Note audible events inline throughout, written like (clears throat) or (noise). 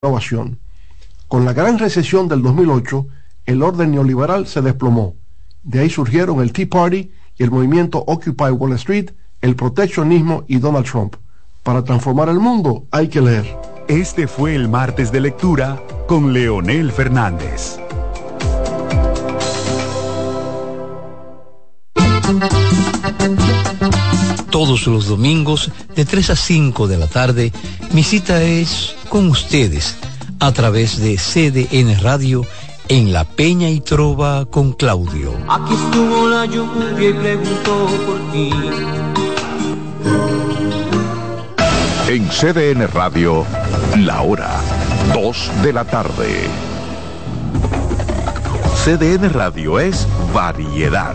innovación. Con la gran recesión del 2008, el orden neoliberal se desplomó. De ahí surgieron el Tea Party y el movimiento Occupy Wall Street, el proteccionismo y Donald Trump. Para transformar el mundo hay que leer. Este fue el martes de lectura con Leonel Fernández. Todos los domingos de 3 a 5 de la tarde, mi cita es con ustedes a través de CDN Radio en La Peña y Trova con Claudio. Aquí estuvo la lluvia y preguntó por ti. En CDN Radio, la hora 2 de la tarde. CDN Radio es variedad.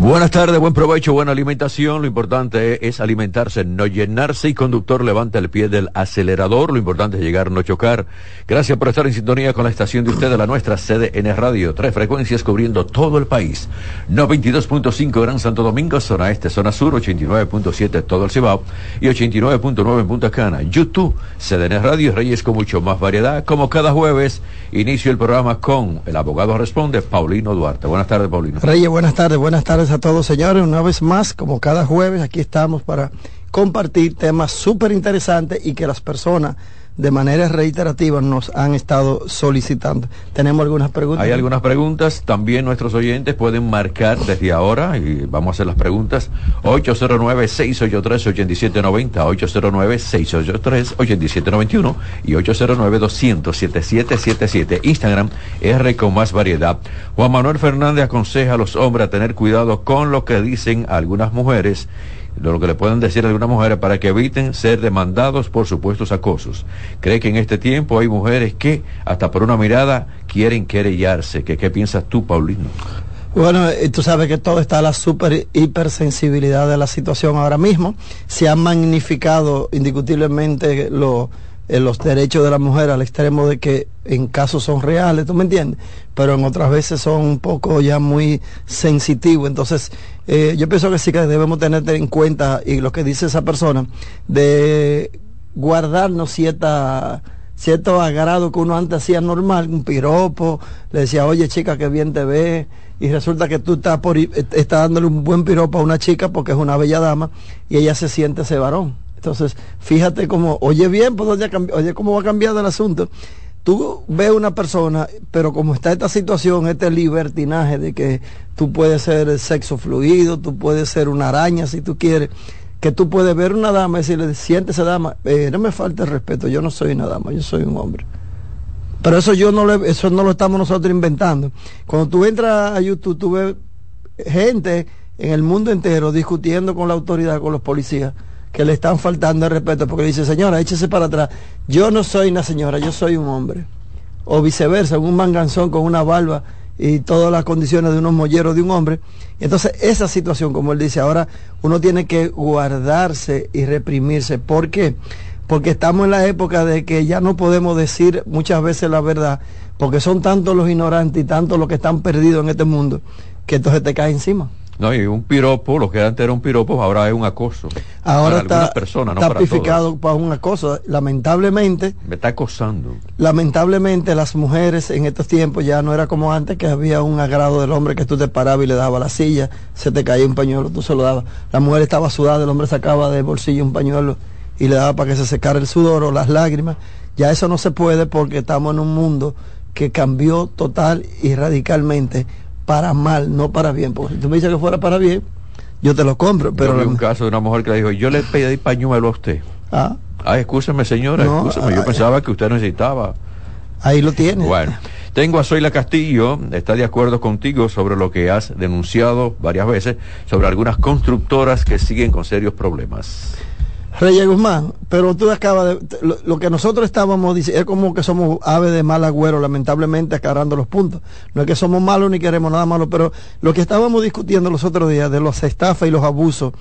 Buenas tardes, buen provecho, buena alimentación. Lo importante es alimentarse, no llenarse y conductor levanta el pie del acelerador. Lo importante es llegar, no chocar. Gracias por estar en sintonía con la estación de ustedes, la nuestra en Radio. Tres frecuencias cubriendo todo el país. 92.5 Gran Santo Domingo, zona este, zona sur, 89.7 todo el Cibao y 89.9 en Punta Cana. YouTube, CDN Radio, Reyes con mucho más variedad. Como cada jueves, inicio el programa con el abogado responde, Paulino Duarte. Buenas tardes, Paulino. Reyes, buenas tardes, buenas tardes a todos, señores. Una vez más, como cada jueves, aquí estamos para compartir temas súper interesantes y que las personas de manera reiterativa nos han estado solicitando. Tenemos algunas preguntas. Hay algunas preguntas. También nuestros oyentes pueden marcar desde ahora y vamos a hacer las preguntas. 809-683-8790, 809-683-8791 y 809-200-7777. Instagram R con más variedad. Juan Manuel Fernández aconseja a los hombres a tener cuidado con lo que dicen algunas mujeres lo que le pueden decir a algunas mujeres para que eviten ser demandados por supuestos acosos. Cree que en este tiempo hay mujeres que hasta por una mirada quieren querellarse. ¿Qué, qué piensas tú, Paulino? Bueno, eh, tú sabes que todo está la super hipersensibilidad de la situación ahora mismo. Se han magnificado indiscutiblemente los los derechos de la mujer al extremo de que en casos son reales, ¿tú me entiendes? Pero en otras veces son un poco ya muy sensitivos. Entonces, eh, yo pienso que sí que debemos tener en cuenta, y lo que dice esa persona, de guardarnos cierta cierto agrado que uno antes hacía normal, un piropo, le decía, oye chica, qué bien te ves, y resulta que tú estás, por, estás dándole un buen piropo a una chica porque es una bella dama y ella se siente ese varón. Entonces, fíjate cómo, oye bien, pues, oye cómo va cambiando el asunto. Tú ves una persona, pero como está esta situación, este libertinaje de que tú puedes ser sexo fluido, tú puedes ser una araña si tú quieres, que tú puedes ver una dama y decirle, siéntese dama, eh, no me falta el respeto, yo no soy una dama, yo soy un hombre. Pero eso yo no le, eso no lo estamos nosotros inventando. Cuando tú entras a YouTube, tú ves gente en el mundo entero discutiendo con la autoridad, con los policías que le están faltando el respeto porque dice, señora, échese para atrás. Yo no soy una señora, yo soy un hombre. O viceversa, un manganzón con una barba y todas las condiciones de unos molleros de un hombre. Entonces, esa situación, como él dice, ahora uno tiene que guardarse y reprimirse. ¿Por qué? Porque estamos en la época de que ya no podemos decir muchas veces la verdad, porque son tantos los ignorantes y tantos los que están perdidos en este mundo, que entonces te cae encima. No, y un piropo, lo que antes era un piropo, ahora es un acoso. Ahora está, personas, no tipificado para, un acoso. Lamentablemente. Me está acosando. Lamentablemente las mujeres en estos tiempos ya no era como antes, que había un agrado del hombre que tú te parabas y le dabas la silla, se te caía un pañuelo, tú se lo dabas. La mujer estaba sudada, el hombre sacaba del bolsillo un pañuelo y le daba para que se secara el sudor o las lágrimas. Ya eso no se puede porque estamos en un mundo que cambió total y radicalmente para mal, no para bien. Porque si tú me dices que fuera para bien, yo te lo compro. Pero yo vi un caso de una mujer que le dijo, yo le pedí pañuelo a usted. Ah. Ah, escúcheme señora, yo ah, pensaba que usted necesitaba. Ahí lo tiene. Bueno, Tengo a Zoila Castillo, está de acuerdo contigo sobre lo que has denunciado varias veces sobre algunas constructoras que siguen con serios problemas. Reyes Guzmán, pero tú acabas de... Lo, que nosotros estábamos diciendo es como que somos aves de mal agüero, lamentablemente acarrando los puntos. No es que somos malos ni queremos nada malo, pero lo que estábamos discutiendo los otros días de los estafas y los abusos,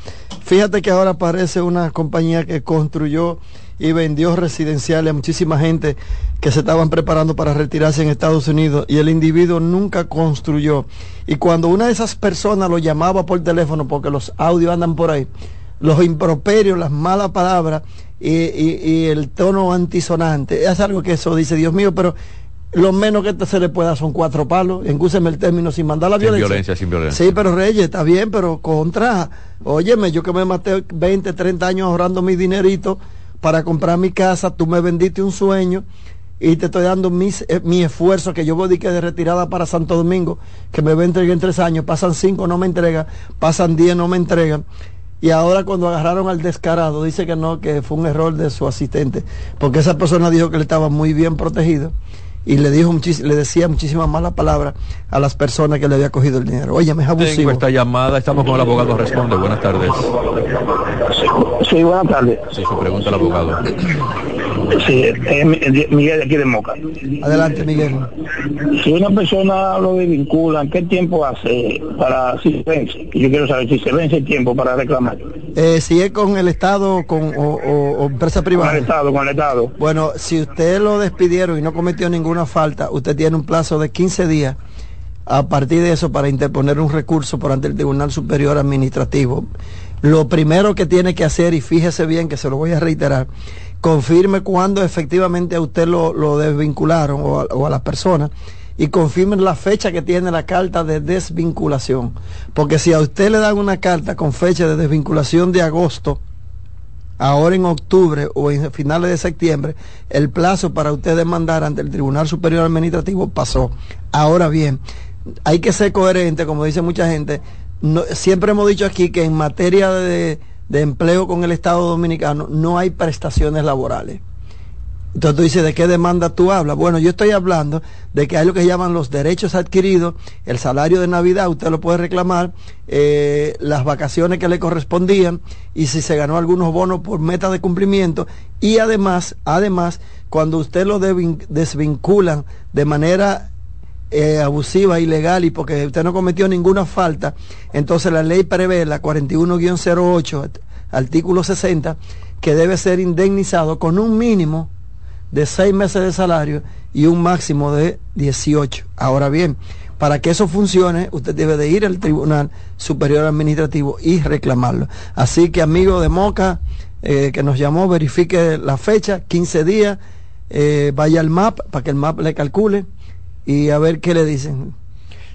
fíjate que ahora aparece una compañía que construyó y vendió residenciales a muchísima gente que se estaban preparando para retirarse en Estados Unidos y el individuo nunca construyó. Y cuando una de esas personas lo llamaba por teléfono, porque los audios andan por ahí, los improperios, las malas palabras y, y, y, el tono antisonante. Es algo que eso dice, Dios mío, pero lo menos que se le pueda son cuatro palos, engúseme el término sin mandar la sin violencia. violencia. Sin violencia, Sí, pero Reyes, está bien, pero contra, óyeme, yo que me maté 20, 30 años ahorrando mi dinerito para comprar mi casa, tú me vendiste un sueño y te estoy dando mis, eh, mi esfuerzo que yo voy de, de retirada para Santo Domingo, que me va a entregar en tres años, pasan cinco, no me entregan, pasan diez, no me entregan. Y ahora cuando agarraron al descarado, dice que no, que fue un error de su asistente, porque esa persona dijo que él estaba muy bien protegido y le dijo le decía muchísimas malas palabras a las personas que le había cogido el dinero. Oye, me es abusivo. Tengo esta llamada, estamos con el abogado responde. Buenas tardes. Sí, buenas tardes. Sí, su pregunta al abogado. Sí, Miguel de aquí de Moca. Adelante, Miguel. Si una persona lo desvincula, ¿qué tiempo hace para si se vence? Yo quiero saber si se vence el tiempo para reclamar. Eh, si es con el Estado con, o, o, o, empresa privada. Con el Estado, con el Estado. Bueno, si usted lo despidieron y no cometió ninguna falta, usted tiene un plazo de 15 días a partir de eso para interponer un recurso por ante el Tribunal Superior Administrativo. Lo primero que tiene que hacer, y fíjese bien que se lo voy a reiterar, confirme cuándo efectivamente a usted lo, desvincularon o a, o a las personas y confirmen la fecha que tiene la carta de desvinculación. Porque si a usted le dan una carta con fecha de desvinculación de agosto, ahora en octubre o en finales de septiembre, el plazo para usted demandar ante el Tribunal Superior Administrativo pasó. Ahora bien, hay que ser coherente, como dice mucha gente. No, siempre hemos dicho aquí que en materia de, de empleo con el Estado Dominicano no hay prestaciones laborales. Entonces tú dices, ¿de qué demanda tú hablas? Bueno, yo estoy hablando de que hay lo que llaman los derechos adquiridos, el salario de Navidad, usted lo puede reclamar, eh, las vacaciones que le correspondían y si se ganó algunos bonos por meta de cumplimiento y además, además, cuando usted lo desvinculan de manera eh, abusiva, ilegal y porque usted no cometió ninguna falta, entonces la ley prevé la 41-08, artículo 60, que debe ser indemnizado con un mínimo de seis meses de salario y un máximo de 18. Ahora bien, para que eso funcione, usted debe de ir al Tribunal Superior Administrativo y reclamarlo. Así que, amigo de Moca, eh, que nos llamó, verifique la fecha, 15 días, eh, vaya al MAP para que el MAP le calcule y a ver qué le dicen.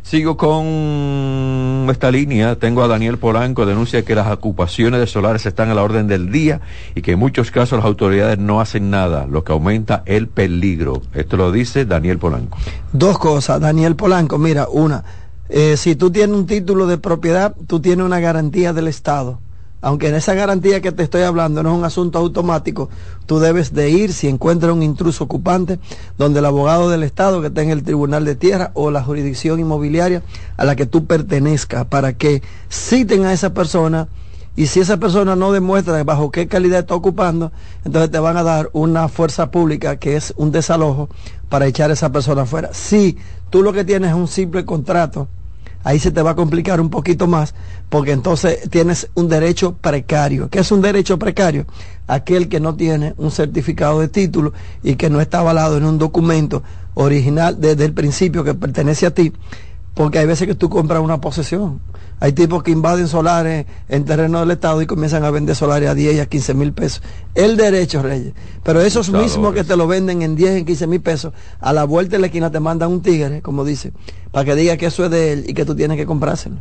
Sigo con esta línea. Tengo a Daniel Polanco, denuncia que las ocupaciones de solares están a la orden del día y que en muchos casos las autoridades no hacen nada, lo que aumenta el peligro. Esto lo dice Daniel Polanco. Dos cosas, Daniel Polanco. Mira, una, eh, si tú tienes un título de propiedad, tú tienes una garantía del Estado aunque en esa garantía que te estoy hablando no es un asunto automático, tú debes de ir si encuentras un intruso ocupante, donde el abogado del Estado que está en el Tribunal de Tierra o la jurisdicción inmobiliaria a la que tú pertenezcas, para que citen a esa persona y si esa persona no demuestra bajo qué calidad está ocupando, entonces te van a dar una fuerza pública que es un desalojo para echar a esa persona afuera. Si tú lo que tienes es un simple contrato, ahí se te va a complicar un poquito más, porque entonces tienes un derecho precario. ¿Qué es un derecho precario? Aquel que no tiene un certificado de título y que no está avalado en un documento original desde el principio que pertenece a ti, porque hay veces que tú compras una posesión. Hay tipos que invaden solares en terreno del Estado y comienzan a vender solares a 10 y a 15 mil pesos. El derecho, Reyes. Pero esos mismos que te lo venden en 10 y 15 mil pesos, a la vuelta de la esquina te mandan un tigre, como dice, para que diga que eso es de él y que tú tienes que comprárselo.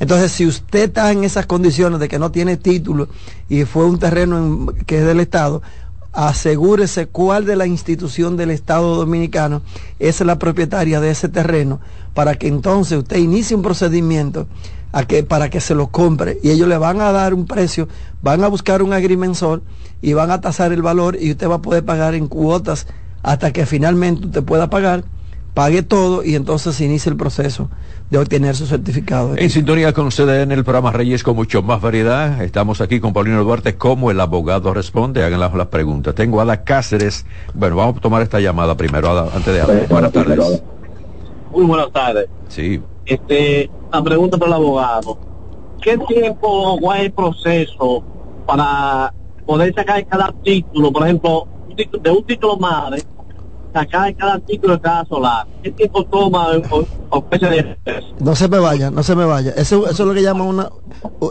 Entonces, si usted está en esas condiciones de que no tiene título y fue un terreno en, que es del Estado, asegúrese cuál de la institución del Estado Dominicano es la propietaria de ese terreno para que entonces usted inicie un procedimiento a que, para que se lo compre. Y ellos le van a dar un precio, van a buscar un agrimensor y van a tasar el valor y usted va a poder pagar en cuotas hasta que finalmente usted pueda pagar pague todo y entonces se inicia el proceso de obtener su certificado. En sintonía con ustedes en el programa Reyes con mucho más variedad. Estamos aquí con Paulino Duarte, como el abogado responde. Hagan las, preguntas. Tengo a Ada Cáceres. Bueno, vamos a tomar esta llamada primero, Ada, antes de hablar. Buenas tardes. Muy buenas tardes. Sí. Este, la pregunta para el abogado. ¿Qué tiempo va el proceso para poder sacar cada título? Por ejemplo, de un título madre sacar cada artículo de cada solar. ¿Qué tiempo toma de No se me vaya, no se me vaya. Eso, eso es lo que llaman una...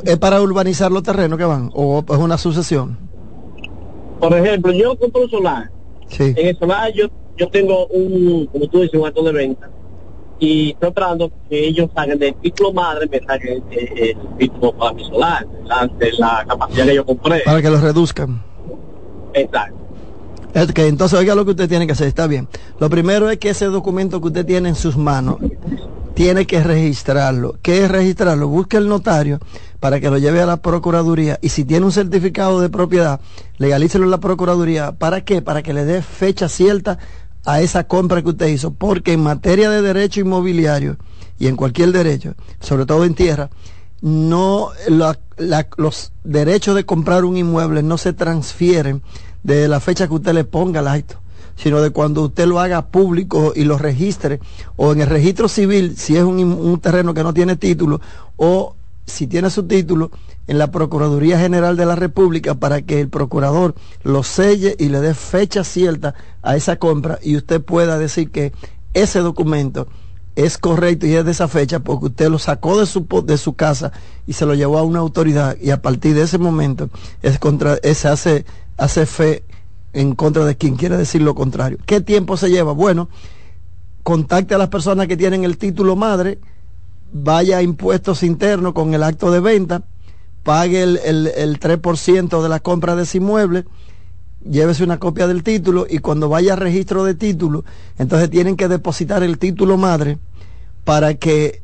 ¿Es para urbanizar los terrenos que van? ¿O es una sucesión? Por ejemplo, yo compro un solar. Sí. En el solar yo, yo tengo un, como tú dices, un acto de venta. Y estoy esperando que ellos saquen del título madre, me saquen el, título para mi solar, la, de la capacidad que yo compré. Para que lo reduzcan. Exacto. Entonces oiga lo que usted tiene que hacer, está bien. Lo primero es que ese documento que usted tiene en sus manos tiene que registrarlo. ¿Qué es registrarlo? Busque el notario para que lo lleve a la Procuraduría y si tiene un certificado de propiedad, legalícelo en la Procuraduría. ¿Para qué? Para que le dé fecha cierta a esa compra que usted hizo. Porque en materia de derecho inmobiliario y en cualquier derecho, sobre todo en tierra, no los derechos de comprar un inmueble no se transfieren de la fecha que usted le ponga al acto, sino de cuando usted lo haga público y lo registre, o en el registro civil, si es un, terreno que no tiene título, o si tiene su título, en la Procuraduría General de la República para que el procurador lo selle y le dé fecha cierta a esa compra y usted pueda decir que ese documento es correcto y es de esa fecha porque usted lo sacó de su, de su casa y se lo llevó a una autoridad y a partir de ese momento es contra, se hace hace fe en contra de quien quiere decir lo contrario. ¿Qué tiempo se lleva? Bueno, contacte a las personas que tienen el título madre, vaya a impuestos internos con el acto de venta, pague el, el, 3% de la compra de ese inmueble, llévese una copia del título y cuando vaya a registro de título, entonces tienen que depositar el título madre para que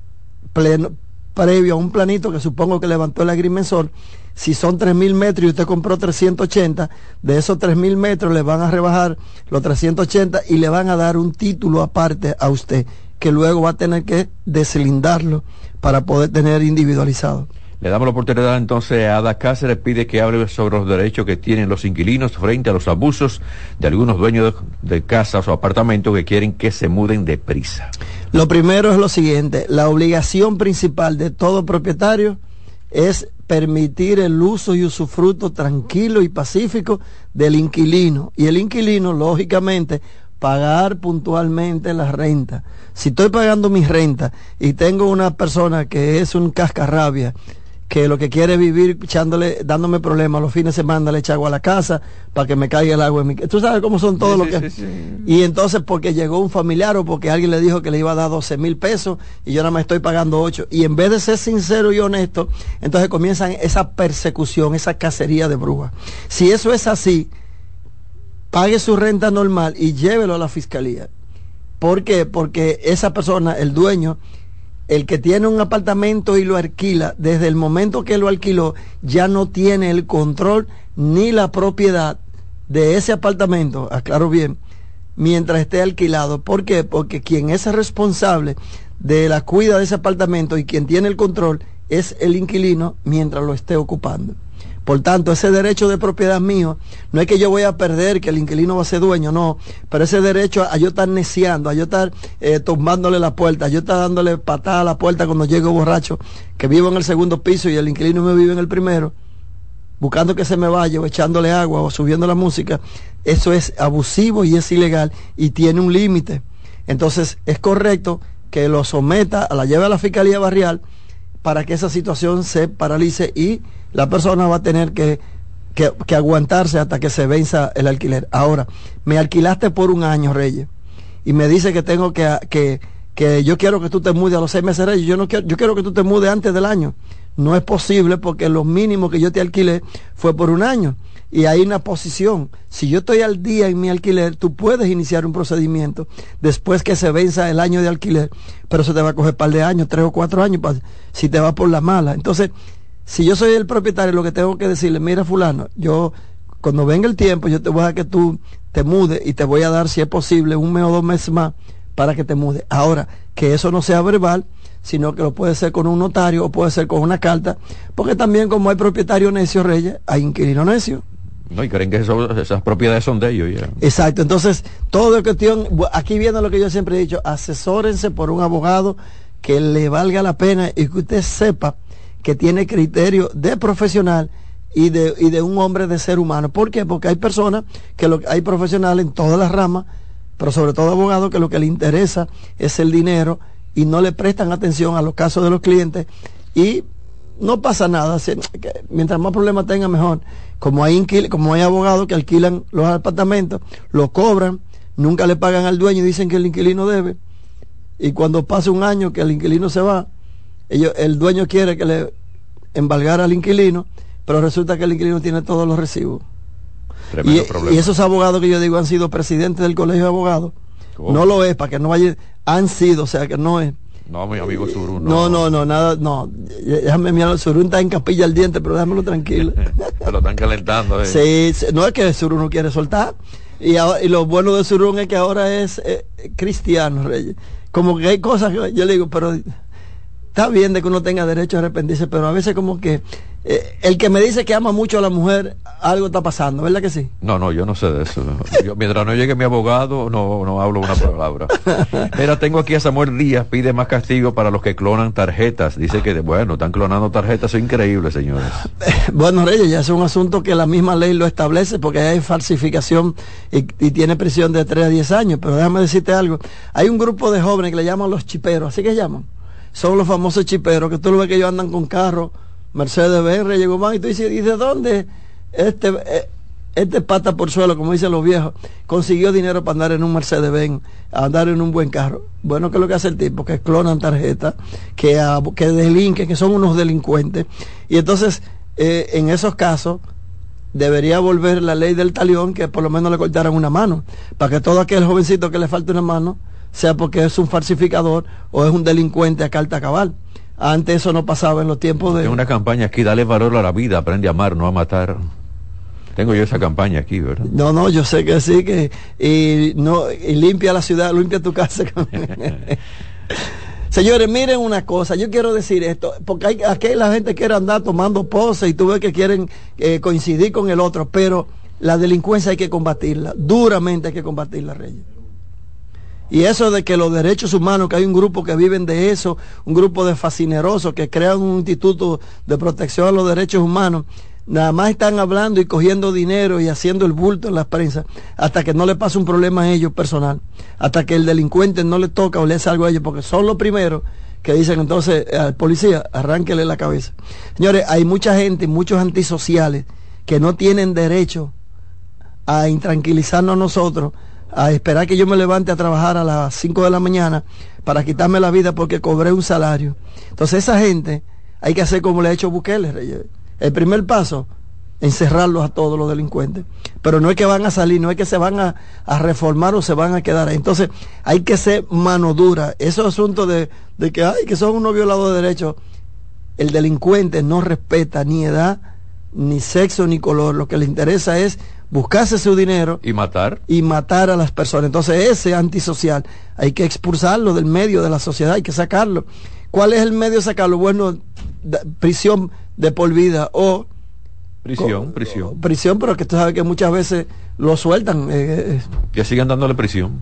pleno, previo a un planito que supongo que levantó el agrimensor, si son 3.000 metros y usted compró 380, de esos 3.000 metros le van a rebajar los 380 y le van a dar un título aparte a usted, que luego va a tener que deslindarlo para poder tener individualizado. Le damos la oportunidad entonces a Ada Cáceres, pide que hable sobre los derechos que tienen los inquilinos frente a los abusos de algunos dueños de, de casas o apartamentos que quieren que se muden deprisa. Lo primero es lo siguiente, la obligación principal de todo propietario es permitir el uso y usufructo tranquilo y pacífico del inquilino. Y el inquilino, lógicamente, pagar puntualmente la renta. Si estoy pagando mi renta y tengo una persona que es un cascarrabia, que lo que quiere es vivir echándole, dándome problemas los fines de semana, le echa agua a la casa para que me caiga el agua en mi Tú sabes cómo son todos los que... Y entonces porque llegó un familiar o porque alguien le dijo que le iba a dar 12 mil pesos y yo nada más estoy pagando 8. Y en vez de ser sincero y honesto, entonces comienzan esa persecución, esa cacería de brujas. Si eso es así, pague su renta normal y llévelo a la fiscalía. ¿Por qué? Porque esa persona, el dueño, el que tiene un apartamento y lo alquila, desde el momento que lo alquiló, ya no tiene el control ni la propiedad de ese apartamento, aclaro bien, mientras esté alquilado. ¿Por qué? Porque quien es responsable de la cuida de ese apartamento y quien tiene el control es el inquilino mientras lo esté ocupando. Por tanto, ese derecho de propiedad mío, no es que yo voy a perder, que el inquilino va a ser dueño, no, pero ese derecho a yo estar neciando, a yo estar eh, tumbándole la puerta, a yo estar dándole patada a la puerta cuando llego borracho, que vivo en el segundo piso y el inquilino me vive en el primero, buscando que se me vaya o echándole agua o subiendo la música, eso es abusivo y es ilegal y tiene un límite. Entonces, es correcto que lo someta, a la lleve a la Fiscalía Barrial para que esa situación se paralice y la persona va a tener que, que, aguantarse hasta que se venza el alquiler. Ahora, me alquilaste por un año, Reyes, y me dice que tengo que, que, que yo quiero que tú te mudes a los seis meses, Reyes, yo, no quiero, yo quiero que tú te mudes antes del año. No es posible porque lo mínimo que yo te alquilé fue por un año. Y hay una posición. Si yo estoy al día en mi alquiler, tú puedes iniciar un procedimiento después que se venza el año de alquiler, pero se te va a coger un par de años, tres o cuatro años, si te va por la mala. Entonces, si yo soy el propietario, lo que tengo que decirle, mira fulano, yo cuando venga el tiempo, yo te voy a que tú te mudes y te voy a dar, si es posible, un mes o dos meses más para que te mude. Ahora, que eso no sea verbal, sino que lo puede ser con un notario o puede ser con una carta, porque también como hay propietario necio, Reyes, hay inquilino necio. No, y creen que eso- esas propiedades son de ellos ya. Exacto, entonces todo es cuestión, aquí viene lo que yo siempre he dicho, asesórense por un abogado que le valga la pena y que usted sepa que tiene criterio de profesional y de, y de un hombre de ser humano. ¿Por qué? Porque hay personas que lo, hay profesionales en todas las ramas, pero sobre todo abogados que lo que le interesa es el dinero y no le prestan atención a los casos de los clientes y no pasa nada. mientras más problemas tenga, mejor. Como hay, como hay abogados que alquilan los apartamentos, lo cobran, nunca le pagan al dueño y dicen que el inquilino debe. Y cuando pasa un año que el inquilino se va, ellos, el dueño quiere que le embargara al inquilino, pero resulta que el inquilino tiene todos los recibos. Tremendo Y, problema. y esos abogados que yo digo han sido presidentes del colegio de abogados. ¿Cómo? No lo es, para que no vaya, han sido, o sea que no es. No, mi amigo Suru, No, no, no, nada, no. Déjame mirar, Surún está en capilla al diente, pero déjamelo tranquilo. (laughs) Se lo están calentando. eh. Sí, sí, no es que Surún no quiere soltar. Y, ahora- y lo bueno de Surún es que ahora es eh, cristiano, Reyes. Como que hay cosas que yo le digo, pero está bien de que uno tenga derecho a arrepentirse, pero a veces como que eh, el que me dice que ama mucho a la mujer, algo está pasando, ¿verdad que sí? No, no, yo no sé de eso. Yo, mientras no llegue mi abogado, no, no hablo una palabra. Mira, tengo aquí a Samuel Díaz, pide más castigo para los que clonan tarjetas. Dice que, bueno, están clonando tarjetas, es increíble, señores. (laughs) Bueno, Reyes, ya es un asunto que la misma ley lo establece porque hay falsificación y, y tiene prisión de 3 a 10 años. Pero déjame decirte algo. Hay un grupo de jóvenes que le llaman los chiperos, así que llaman. Son los famosos chiperos, que tú lo ves que ellos andan con carros, Mercedes Benz, Reyes Guzmán, y tú dices, ¿y de dónde este, eh, este pata por suelo, como dicen los viejos, consiguió dinero para andar en un Mercedes Benz, andar en un buen carro? Bueno, ¿qué es lo que hace el tipo? Que clonan tarjetas, que, ah, que delinquen, que son unos delincuentes. Y entonces, eh, en esos casos, debería volver la ley del talión que por lo menos le cortaran una mano, para que todo aquel jovencito que le falte una mano sea porque es un falsificador o es un delincuente a carta cabal. Antes eso no pasaba en los tiempos de... Tengo una campaña aquí, dale valor a la vida, aprende a amar, no a matar. Tengo yo esa campaña aquí, ¿verdad? No, no, yo sé que sí, que y no y limpia la ciudad, limpia tu casa. (laughs) Señores, miren una cosa, yo quiero decir esto, porque hay, aquí la gente quiere andar tomando poses y tú ves que quieren eh, coincidir con el otro, pero la delincuencia hay que combatirla, duramente hay que combatirla, Reyes. Y eso de que los derechos humanos, que hay un grupo que viven de eso, un grupo de fascinerosos que crean un instituto de protección a los derechos humanos, nada más están hablando y cogiendo dinero y haciendo el bulto en la prensa hasta que no le pase un problema a ellos personal, hasta que el delincuente no le toca o le hace algo a ellos, porque son los primeros que dicen entonces al policía, arránquele la cabeza. Señores, hay mucha gente, muchos antisociales que no tienen derecho a intranquilizarnos nosotros, a esperar que yo me levante a trabajar a las 5 de la mañana para quitarme la vida porque cobré un salario. Entonces esa gente hay que hacer como le ha hecho Bukele. El primer paso, encerrarlos a todos los delincuentes. Pero no es que van a salir, no es que se van a, a reformar o se van a quedar ahí. Entonces hay que ser mano dura. Esos asuntos de, de que, ay, que son unos violadores de derechos. El delincuente no respeta ni edad, ni sexo, ni color. Lo que le interesa es buscarse su dinero Y matar. y matar a las personas. Entonces ese antisocial hay que expulsarlo del medio de la sociedad, hay que sacarlo. ¿Cuál es el medio de sacarlo? Bueno, prisión de por vida o Prisión, prisión. prisión, pero que tú sabes que muchas veces lo sueltan. eh, eh, Que sigan dándole prisión.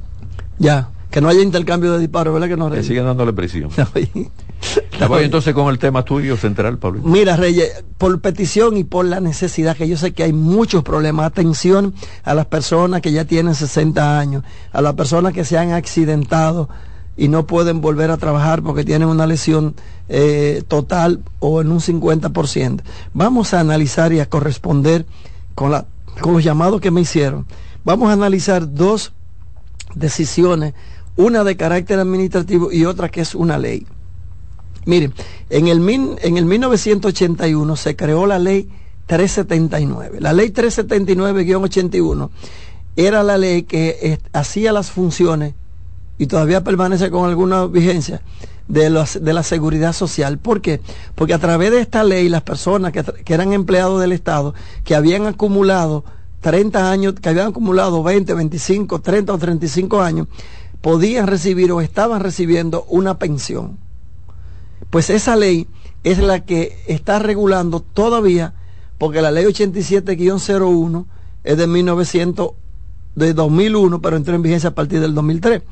ya, que no haya intercambio de disparos, ¿verdad que no? Que Reyes? sigan dándole prisión. (laughs) Voy entonces con el tema tuyo central, Pablo. Mira, Reyes, por petición y por la necesidad, que yo sé que hay muchos problemas, atención a las personas que ya tienen 60 años, a las personas que se han accidentado y no pueden volver a trabajar porque tienen una lesión eh, total o en un 50%. Vamos a analizar y a corresponder con, la, con los llamados que me hicieron. Vamos a analizar dos decisiones, una de carácter administrativo y otra que es una ley. Miren, en el, min- en el 1981 se creó la ley 379. La ley 379-81 era la ley que eh, hacía las funciones y todavía permanece con alguna vigencia de, de la seguridad social. ¿Por qué? Porque a través de esta ley las personas que, que eran empleados del Estado, que habían acumulado 30 años, que habían acumulado 20, 25, 30 o 35 años, podían recibir o estaban recibiendo una pensión. Pues esa ley es la que está regulando todavía, porque la ley 87-01 es de 1900, de 2001, pero entró en vigencia a partir del 2003.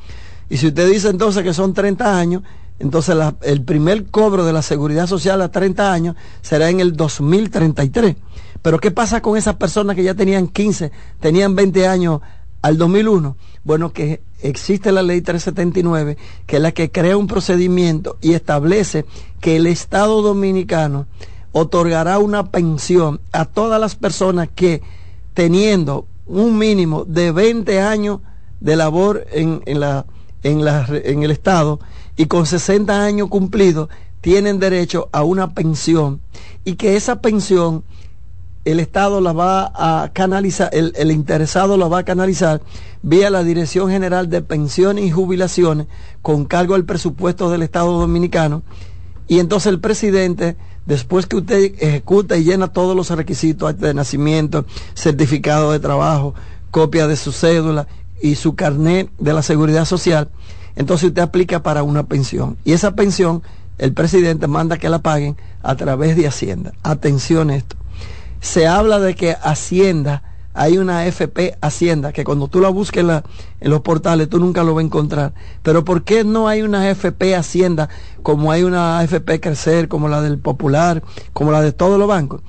Y si usted dice entonces que son 30 años, entonces el primer cobro de la seguridad social a 30 años será en el 2033. Pero ¿qué pasa con esas personas que ya tenían 15, tenían 20 años al 2001? Bueno, que existe la ley 379, que es la que crea un procedimiento y establece que el Estado dominicano otorgará una pensión a todas las personas que teniendo un mínimo de 20 años de labor en, la, en, la, en el Estado y con 60 años cumplidos tienen derecho a una pensión y que esa pensión el Estado la va a canalizar, el, interesado la va a canalizar vía la Dirección General de Pensiones y Jubilaciones con cargo al presupuesto del Estado Dominicano. Y entonces el presidente, después que usted ejecuta y llena todos los requisitos de nacimiento, certificado de trabajo, copia de su cédula y su carnet de la seguridad social, entonces usted aplica para una pensión. Y esa pensión, el presidente manda que la paguen a través de Hacienda. Atención esto se habla de que Hacienda, hay una FP Hacienda, que cuando tú la busques en, los portales tú nunca lo vas a encontrar. Pero ¿por qué no hay una FP Hacienda como hay una AFP Crecer, como la del Popular, como la de todos los bancos?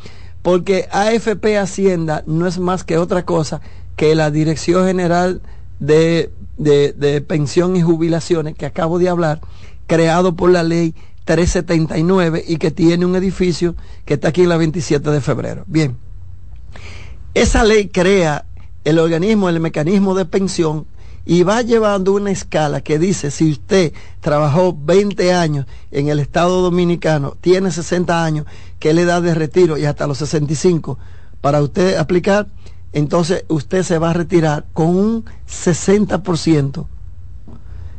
Porque AFP Hacienda no es más que otra cosa que la Dirección General de, de, de Pensión y Jubilaciones, que acabo de hablar, creado por la ley 379 y que tiene un edificio que está aquí en la 27 de febrero. Bien, esa ley crea el organismo, el mecanismo de pensión y va llevando una escala que dice si usted trabajó 20 años en el Estado Dominicano, tiene 60 años, que le da de retiro y hasta los 65 para usted aplicar, entonces usted se va a retirar con un 60%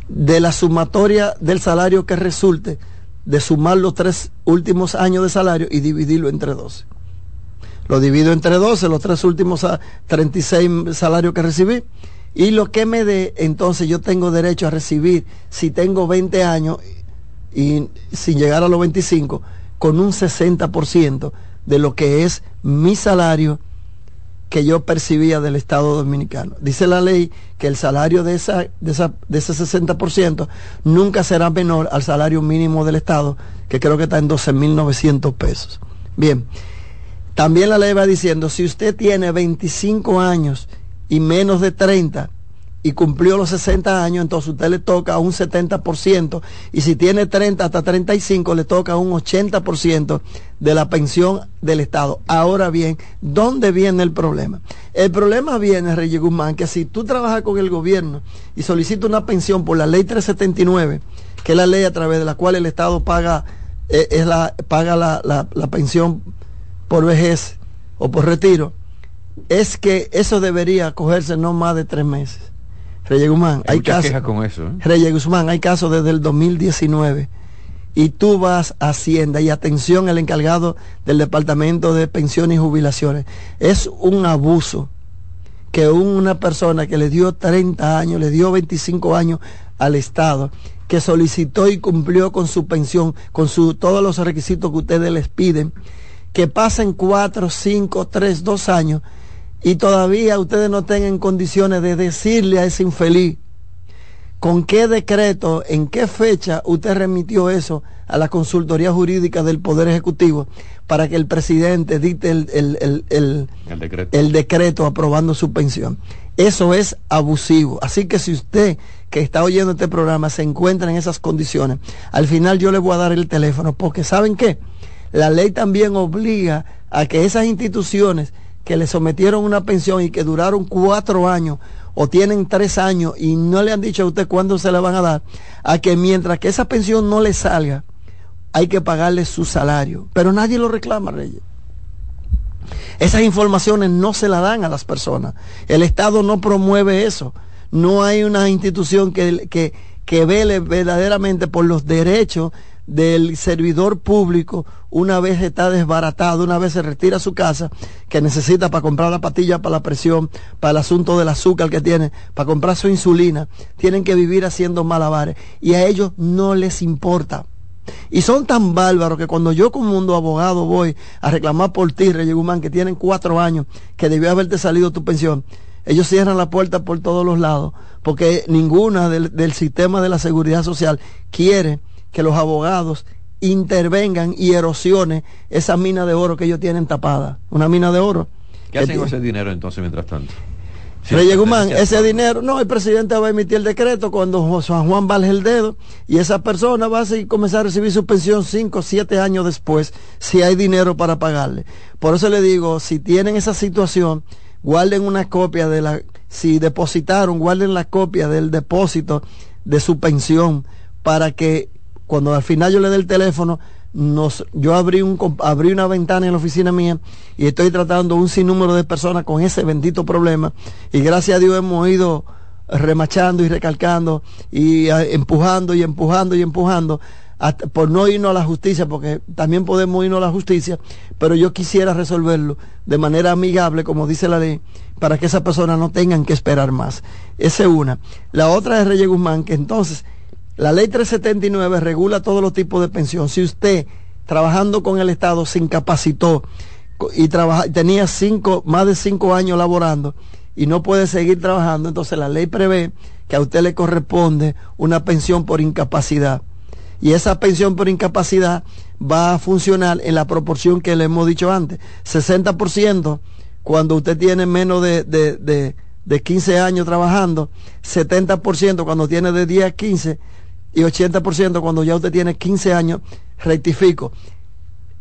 de la sumatoria del salario que resulte de sumar los tres últimos años de salario y dividirlo entre 12. Lo divido entre 12, los tres últimos 36 salarios que recibí. Y lo que me dé, entonces yo tengo derecho a recibir, si tengo 20 años y sin llegar a los 25, con un 60% de lo que es mi salario que yo percibía del Estado Dominicano. Dice la ley que el salario de, esa, de, esa, de ese 60% nunca será menor al salario mínimo del Estado, que creo que está en 12.900 pesos. Bien, también la ley va diciendo, si usted tiene 25 años y menos de 30, y cumplió los 60 años, entonces usted le toca un 70%, y si tiene 30 hasta 35, le toca un 80% de la pensión del Estado. Ahora bien, ¿dónde viene el problema? El problema viene, Reyes Guzmán, que si tú trabajas con el gobierno y solicitas una pensión por la ley 379, que es la ley a través de la cual el Estado paga, eh, es la, paga la, la pensión por vejez o por retiro, es que eso debería cogerse no más de tres meses. Reyes Guzmán, hay, casos. con eso. ¿eh? Reyes Guzmán, hay casos desde el 2019 y tú vas a Hacienda y atención al encargado del Departamento de Pensiones y Jubilaciones. Es un abuso que una persona que le dio 30 años, le dio 25 años al Estado, que solicitó y cumplió con su pensión, con su, todos los requisitos que ustedes les piden, que pasen 4, 5, 3, 2 años y todavía ustedes no tengan condiciones de decirle a ese infeliz con qué decreto, en qué fecha usted remitió eso a la consultoría jurídica del Poder Ejecutivo para que el presidente dicte el, el, decreto. el decreto aprobando su pensión. Eso es abusivo. Así que si usted que está oyendo este programa se encuentra en esas condiciones, al final yo le voy a dar el teléfono, porque ¿saben qué? La ley también obliga a que esas instituciones que le sometieron una pensión y que duraron cuatro años o tienen tres años y no le han dicho a usted cuándo se la van a dar, a que mientras que esa pensión no le salga, hay que pagarle su salario. Pero nadie lo reclama, Reyes. Esas informaciones no se las dan a las personas. El Estado no promueve eso. No hay una institución que, que, que vele verdaderamente por los derechos del servidor público una vez está desbaratado, una vez se retira a su casa, que necesita para comprar la patilla para la presión, para el asunto del azúcar que tiene, para comprar su insulina, tienen que vivir haciendo malabares y a ellos no les importa. Y son tan bárbaros que cuando yo como mundo abogado voy a reclamar por ti, Reyes Guzmán, que tienen cuatro años, que debió haberte salido tu pensión, ellos cierran la puerta por todos los lados, porque ninguna del, del sistema de la seguridad social quiere que los abogados intervengan y erosionen esa mina de oro que ellos tienen tapada. Una mina de oro. ¿Qué hacen con ese dinero entonces mientras tanto? Reyes Guzmán, ese dinero, no, el presidente va a emitir el decreto cuando San Juan baje el dedo y esa persona va a comenzar a recibir su pensión cinco, siete años después, si hay dinero para pagarle. Por eso le digo, si tienen esa situación, guarden una copia de la, si depositaron, guarden la copia del depósito de su pensión para que cuando al final yo le dé el teléfono, nos, yo abrí, un, abrí una ventana en la oficina mía y estoy tratando un sinnúmero de personas con ese bendito problema y gracias a Dios hemos ido remachando y recalcando y a, empujando y empujando y empujando hasta, por no irnos a la justicia, porque también podemos irnos a la justicia, pero yo quisiera resolverlo de manera amigable, como dice la ley, para que esas personas no tengan que esperar más. Esa es una. La otra es Reyes Guzmán, que entonces la ley 379 regula todos los tipos de pensión. Si usted, trabajando con el Estado, se incapacitó y trabaja, tenía cinco, más de cinco años laborando y no puede seguir trabajando, entonces la ley prevé que a usted le corresponde una pensión por incapacidad. Y esa pensión por incapacidad va a funcionar en la proporción que le hemos dicho antes. 60% cuando usted tiene menos de, de, de, de 15 años trabajando, 70% cuando tiene de 10 a 15 y 80% cuando ya usted tiene 15 años, rectifico.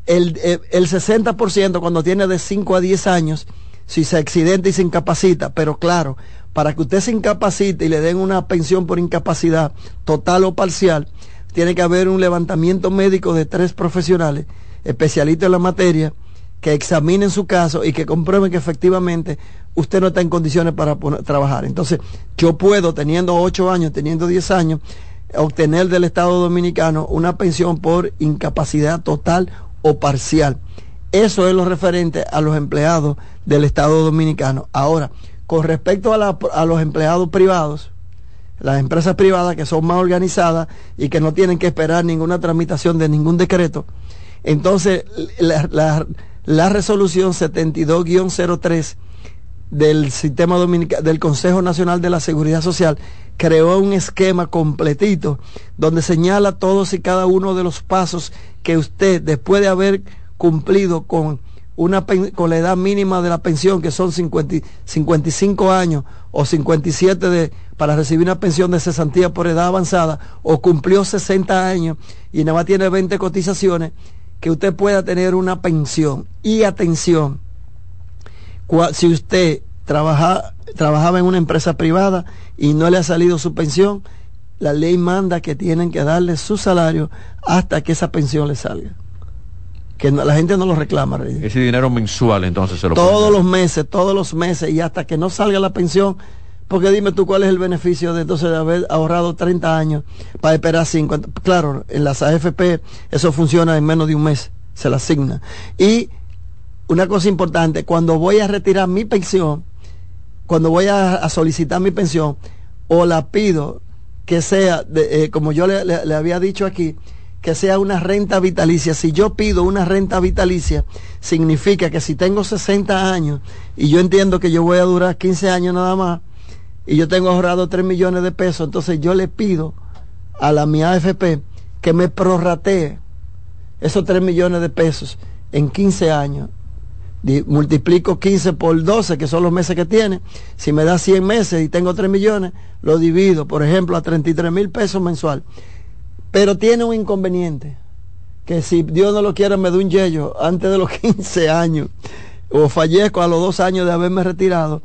El, el, el 60% cuando tiene de 5 a 10 años, si se accidenta y se incapacita, pero claro, para que usted se incapacite y le den una pensión por incapacidad total o parcial, tiene que haber un levantamiento médico de tres profesionales, especialistas en la materia, que examinen su caso y que comprueben que efectivamente usted no está en condiciones para trabajar. Entonces, yo puedo, teniendo 8 años, teniendo 10 años, obtener del Estado Dominicano una pensión por incapacidad total o parcial. Eso es lo referente a los empleados del Estado Dominicano. Ahora, con respecto a, la, los empleados privados, las empresas privadas que son más organizadas y que no tienen que esperar ninguna tramitación de ningún decreto, entonces la, resolución 72-03 del sistema dominicano, del Consejo Nacional de la Seguridad Social creó un esquema completito donde señala todos y cada uno de los pasos que usted, después de haber cumplido con una con la edad mínima de la pensión, que son 50, 55 años o 57 de, para recibir una pensión de cesantía por edad avanzada, o cumplió 60 años y nada más tiene 20 cotizaciones, que usted pueda tener una pensión. Y atención, si usted trabaja, trabajaba en una empresa privada y no le ha salido su pensión, la ley manda que tienen que darle su salario hasta que esa pensión le salga. Que no, la gente no lo reclama. Ese dinero mensual entonces se lo Todos los meses, todos los meses y hasta que no salga la pensión. Porque dime tú cuál es el beneficio de entonces de haber ahorrado 30 años para esperar 50. Claro, en las AFP eso funciona en menos de un mes, se la asigna. Y una cosa importante, cuando voy a retirar mi pensión, cuando voy a, solicitar mi pensión, o la pido que sea, de, eh, como yo le, había dicho aquí, que sea una renta vitalicia. Si yo pido una renta vitalicia, significa que si tengo 60 años y yo entiendo que yo voy a durar 15 años nada más, y yo tengo ahorrado 3 millones de pesos, entonces yo le pido a la mi AFP que me prorratee esos 3 millones de pesos en 15 años multiplico 15 por 12, que son los meses que tiene. Si me da 100 meses y tengo 3 millones, lo divido, por ejemplo, a 33 mil pesos mensual. Pero tiene un inconveniente, que si Dios no lo quiere me da un yello antes de los (laughs) 15 años, o fallezco a los dos años de haberme retirado,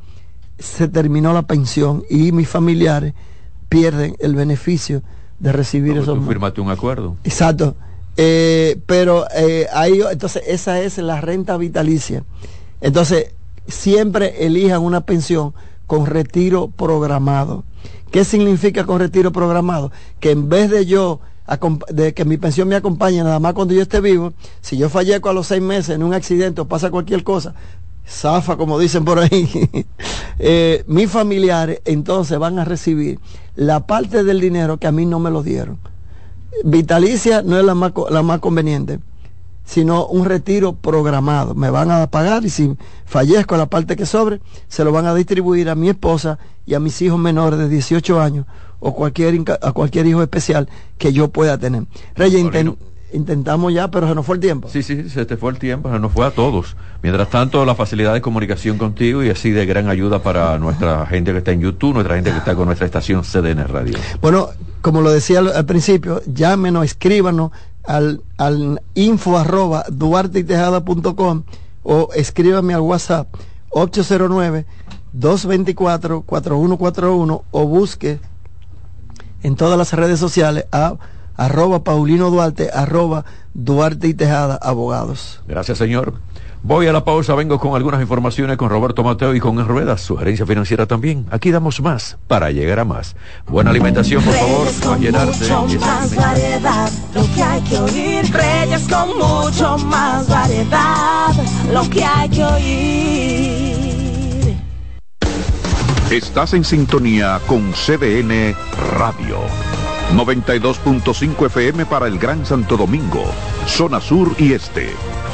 se terminó la pensión y mis familiares pierden el beneficio de recibir esos. Tú firmaste un acuerdo. Exacto. Eh, pero eh, ahí, entonces esa es la renta vitalicia. Entonces, siempre elijan una pensión con retiro programado. ¿Qué significa con retiro programado? Que en vez de yo de que mi pensión me acompañe nada más cuando yo esté vivo, si yo fallezco a los seis meses en un accidente o pasa cualquier cosa, zafa como dicen por ahí, (laughs) eh, mis familiares entonces van a recibir la parte del dinero que a mí no me lo dieron. Vitalicia no es la más, la más conveniente, sino un retiro programado. Me van a pagar y si fallezco la parte que sobre, se lo van a distribuir a mi esposa y a mis hijos menores de 18 años o cualquier, a cualquier hijo especial que yo pueda tener. Reyes, intentamos ya, pero se nos fue el tiempo. Sí, sí, se te fue el tiempo, se nos fue a todos. Mientras tanto, la facilidad de comunicación contigo y así de gran ayuda para nuestra gente que está en YouTube, nuestra gente que está con nuestra estación CDN Radio. Bueno, como lo decía al, principio, llámenos, escríbanos al, al info arroba duartitejada.com o escríbame al WhatsApp 809 224 4141 o busque en todas las redes sociales a arroba Paulino Duarte, arroba Duarte y Tejada, abogados. Gracias, señor. Voy a la pausa, vengo con algunas informaciones con Roberto Mateo y con Ruedas, sugerencia financiera también. Aquí damos más para llegar a más. Buena alimentación, por favor, a llenarse. Mucho más variedad, lo que hay que oír. Reyes con mucho más variedad, lo que hay que oír. Estás en sintonía con CDN Radio. 92.5 FM para el Gran Santo Domingo, zona sur y este,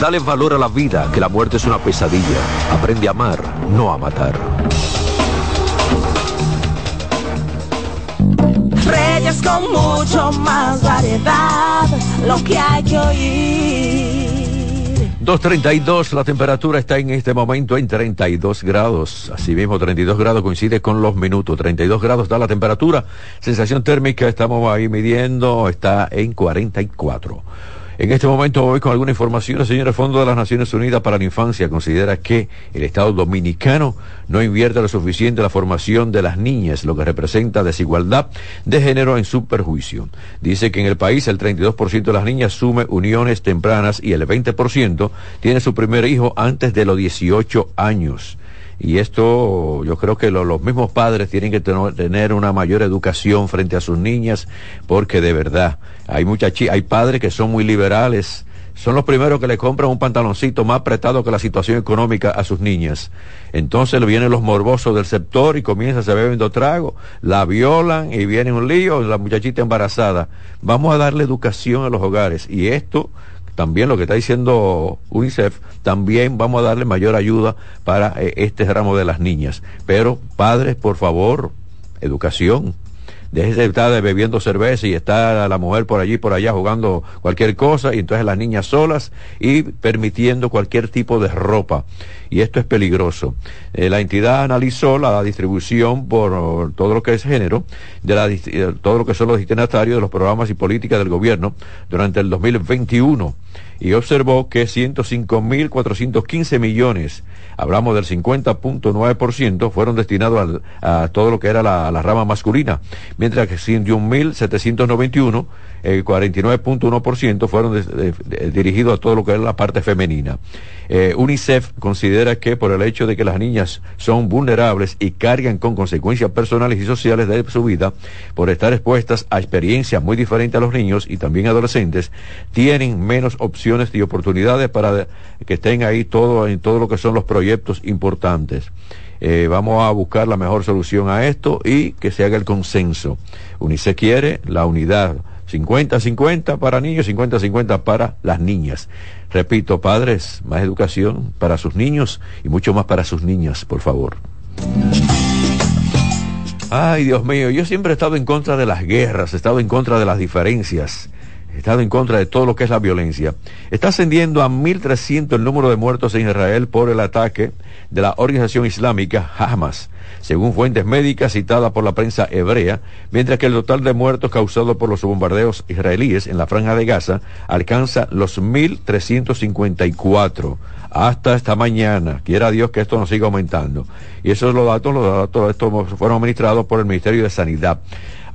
Dale valor a la vida, que la muerte es una pesadilla. Aprende a amar, no a matar. Reyes con mucho más variedad, lo que hay que oír. 2.32, la temperatura está en este momento en 32 grados. Asimismo, 32 grados coincide con los minutos. 32 grados da la temperatura. Sensación térmica, estamos ahí midiendo, está en 44. En este momento voy con alguna información. El señor Fondo de las Naciones Unidas para la Infancia considera que el Estado dominicano no invierte lo suficiente en la formación de las niñas, lo que representa desigualdad de género en su perjuicio. Dice que en el país el 32% de las niñas sume uniones tempranas y el 20% tiene su primer hijo antes de los 18 años. Y esto yo creo que los mismos padres tienen que tener una mayor educación frente a sus niñas, porque de verdad hay muchas hay padres que son muy liberales, son los primeros que le compran un pantaloncito más apretado que la situación económica a sus niñas. Entonces vienen los morbosos del sector y comienza, se bebiendo trago, la violan y viene un lío, la muchachita embarazada. Vamos a darle educación a los hogares y esto también lo que está diciendo UNICEF, también vamos a darle mayor ayuda para eh, este ramo de las niñas. Pero padres, por favor, educación. Deje de estar bebiendo cerveza y está la mujer por allí, por allá jugando cualquier cosa y entonces las niñas solas y permitiendo cualquier tipo de ropa. Y esto es peligroso. Eh, la entidad analizó la distribución por todo lo que es género, de la, eh, todo lo que son los destinatarios de los programas y políticas del gobierno durante el 2021 y observó que 105.415 millones, hablamos del 50.9%, fueron destinados a todo lo que era la, la rama masculina, mientras que 101.791 el 49.1% fueron dirigidos a todo lo que es la parte femenina. Eh, UNICEF considera que por el hecho de que las niñas son vulnerables y cargan con consecuencias personales y sociales de su vida, por estar expuestas a experiencias muy diferentes a los niños y también adolescentes, tienen menos opciones y oportunidades para que estén ahí todo en todo lo que son los proyectos importantes. Eh, vamos a buscar la mejor solución a esto y que se haga el consenso. UNICEF quiere la unidad 50-50 para niños, 50-50 para las niñas. Repito, padres, más educación para sus niños y mucho más para sus niñas, por favor. Ay, Dios mío, yo siempre he estado en contra de las guerras, he estado en contra de las diferencias, he estado en contra de todo lo que es la violencia. Está ascendiendo a 1.300 el número de muertos en Israel por el ataque de la organización islámica Hamas según fuentes médicas citadas por la prensa hebrea, mientras que el total de muertos causados por los bombardeos israelíes en la franja de Gaza alcanza los 1.354 hasta esta mañana. Quiera Dios que esto no siga aumentando. Y esos los datos, los datos fueron administrados por el Ministerio de Sanidad.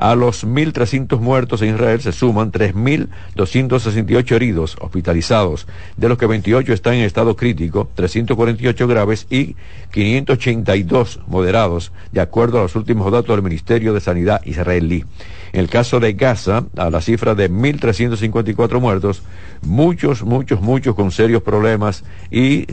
A los 1.300 muertos en Israel se suman 3.268 heridos hospitalizados, de los que 28 están en estado crítico, 348 graves y 582 moderados, de acuerdo a los últimos datos del Ministerio de Sanidad israelí. En el caso de Gaza, a la cifra de 1.354 muertos, muchos, muchos, muchos con serios problemas y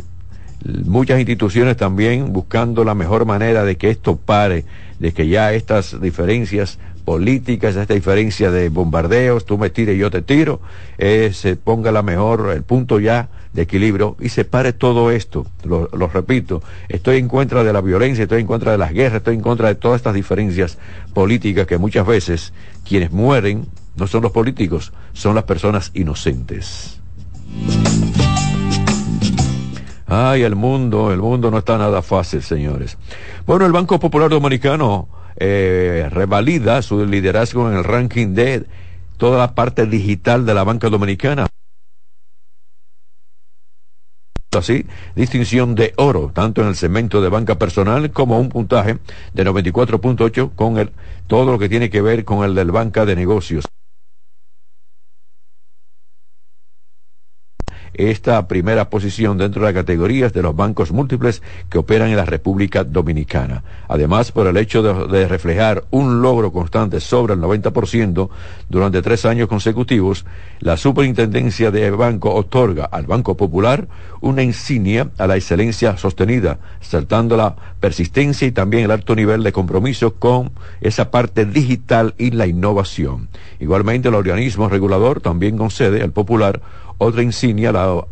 muchas instituciones también buscando la mejor manera de que esto pare, de que ya estas diferencias políticas, esta diferencia de bombardeos, tú me tires y yo te tiro, eh, se ponga la mejor, el punto ya de equilibrio y se pare todo esto. Lo, lo, repito, estoy en contra de la violencia, estoy en contra de las guerras, estoy en contra de todas estas diferencias políticas que muchas veces quienes mueren no son los políticos, son las personas inocentes. Ay, el mundo, el mundo no está nada fácil, señores. Bueno, el Banco Popular Dominicano eh, revalida su liderazgo en el ranking de toda la parte digital de la banca dominicana. Así, distinción de oro, tanto en el segmento de banca personal como un puntaje de 94.8 con el, todo lo que tiene que ver con el del banca de negocios. Esta primera posición dentro de las categorías de los bancos múltiples que operan en la República Dominicana. Además, por el hecho de, reflejar un logro constante sobre el 90% durante tres años consecutivos, la Superintendencia de Banco otorga al Banco Popular una insignia a la excelencia sostenida, saltando la persistencia y también el alto nivel de compromiso con esa parte digital y la innovación. Igualmente, el organismo regulador también concede al Popular otra insignia, la,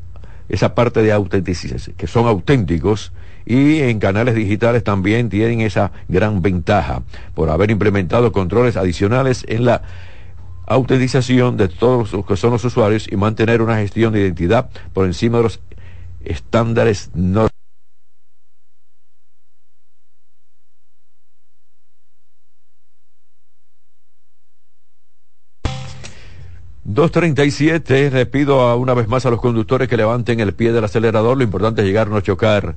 esa parte de autenticidad, que son auténticos y en canales digitales también tienen esa gran ventaja por haber implementado controles adicionales en la autentización de todos los que son los usuarios y mantener una gestión de identidad por encima de los estándares no 237, le pido una vez más a los conductores que levanten el pie del acelerador, lo importante es llegar, no chocar.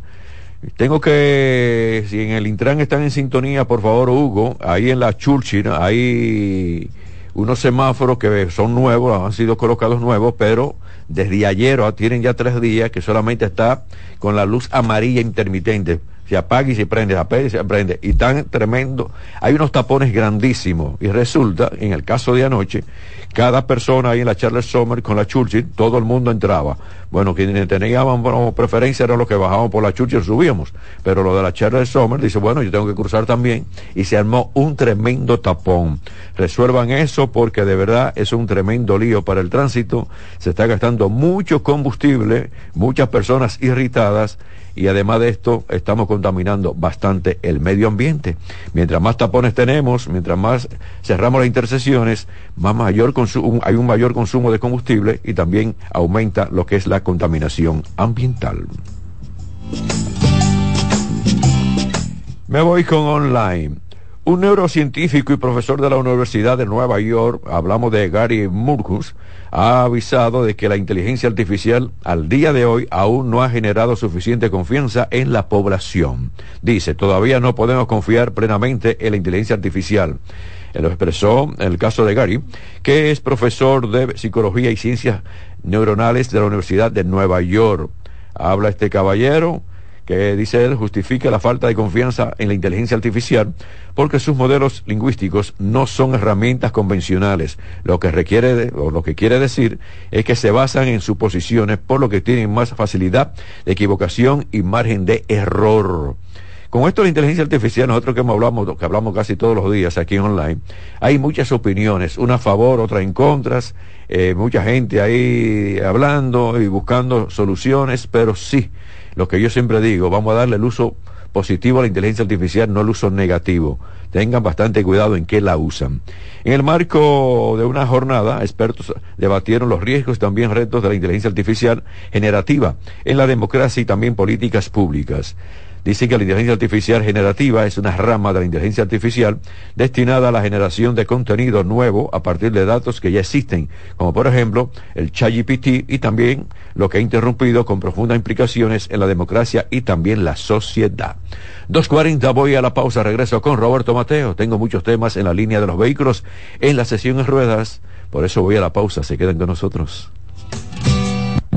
Tengo que, si en el Intran están en sintonía, por favor, Hugo, ahí en la Churchill hay unos semáforos que son nuevos, han sido colocados nuevos, pero desde ayer tienen ya tres días que solamente está con la luz amarilla intermitente se apaga y se prende, se apaga y se prende, y tan tremendo, hay unos tapones grandísimos, y resulta, en el caso de anoche, cada persona ahí en la Charles Sommer con la Churchill, todo el mundo entraba. Bueno, quienes teníamos preferencia eran los que bajábamos por la Churchill, subíamos, pero lo de la Charles Sommer dice, bueno, yo tengo que cruzar también, y se armó un tremendo tapón. Resuelvan eso porque de verdad es un tremendo lío para el tránsito, se está gastando mucho combustible, muchas personas irritadas, y además de esto estamos contaminando bastante el medio ambiente. Mientras más tapones tenemos, mientras más cerramos las intersecciones, más mayor hay un mayor consumo de combustible y también aumenta lo que es la contaminación ambiental. Me voy con online. Un neurocientífico y profesor de la Universidad de Nueva York, hablamos de Gary Murkus, ha avisado de que la inteligencia artificial al día de hoy aún no ha generado suficiente confianza en la población. Dice, todavía no podemos confiar plenamente en la inteligencia artificial. Él lo expresó en el caso de Gary, que es profesor de psicología y ciencias neuronales de la Universidad de Nueva York. Habla este caballero que dice él justifica la falta de confianza en la inteligencia artificial porque sus modelos lingüísticos no son herramientas convencionales. Lo que requiere o lo que quiere decir es que se basan en suposiciones por lo que tienen más facilidad de equivocación y margen de error. Con esto de la inteligencia artificial, nosotros que hablamos, que hablamos casi todos los días aquí online, hay muchas opiniones, una a favor, otra en contra, eh, mucha gente ahí hablando y buscando soluciones, pero sí, lo que yo siempre digo, vamos a darle el uso positivo a la inteligencia artificial, no el uso negativo. Tengan bastante cuidado en qué la usan. En el marco de una jornada, expertos debatieron los riesgos y también retos de la inteligencia artificial generativa en la democracia y también políticas públicas. Dice que la inteligencia artificial generativa es una rama de la inteligencia artificial destinada a la generación de contenido nuevo a partir de datos que ya existen, como por ejemplo el ChatGPT y también lo que ha interrumpido con profundas implicaciones en la democracia y también la sociedad. 2.40 voy a la pausa, regreso con Roberto Mateo. Tengo muchos temas en la línea de los vehículos en la sesión en ruedas, por eso voy a la pausa, se quedan con nosotros.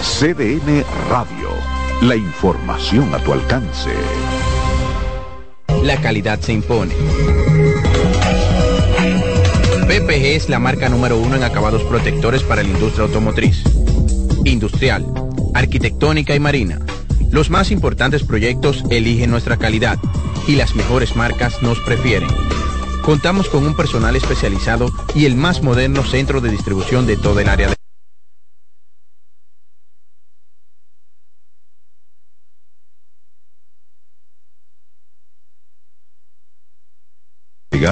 CDN Radio. La información a tu alcance. La calidad se impone. PPG es la marca número uno en acabados protectores para la industria automotriz, industrial, arquitectónica y marina. Los más importantes proyectos eligen nuestra calidad y las mejores marcas nos prefieren. Contamos con un personal especializado y el más moderno centro de distribución de todo el área de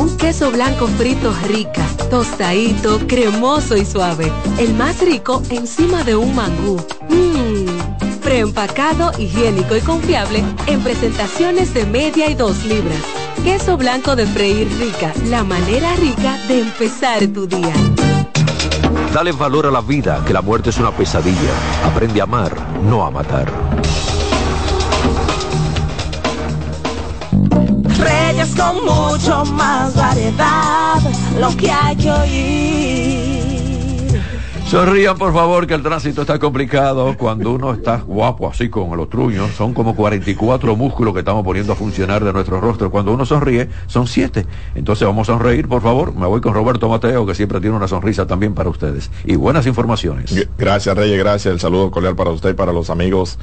Un queso blanco frito rica, tostadito, cremoso y suave. El más rico encima de un mangú. Mmm, preempacado, higiénico y confiable en presentaciones de media y dos libras. Queso blanco de freír rica, la manera rica de empezar tu día. Dale valor a la vida, que la muerte es una pesadilla. Aprende a amar, no a matar. Con mucho más variedad, lo que hay que oír. Sonrían por favor que el tránsito está complicado cuando uno está guapo así con los truños. Son como 44 músculos que estamos poniendo a funcionar de nuestro rostro. Cuando uno sonríe son 7. Entonces vamos a sonreír por favor. Me voy con Roberto Mateo que siempre tiene una sonrisa también para ustedes. Y buenas informaciones. Gracias Reyes, gracias. El saludo cordial para usted y para los amigos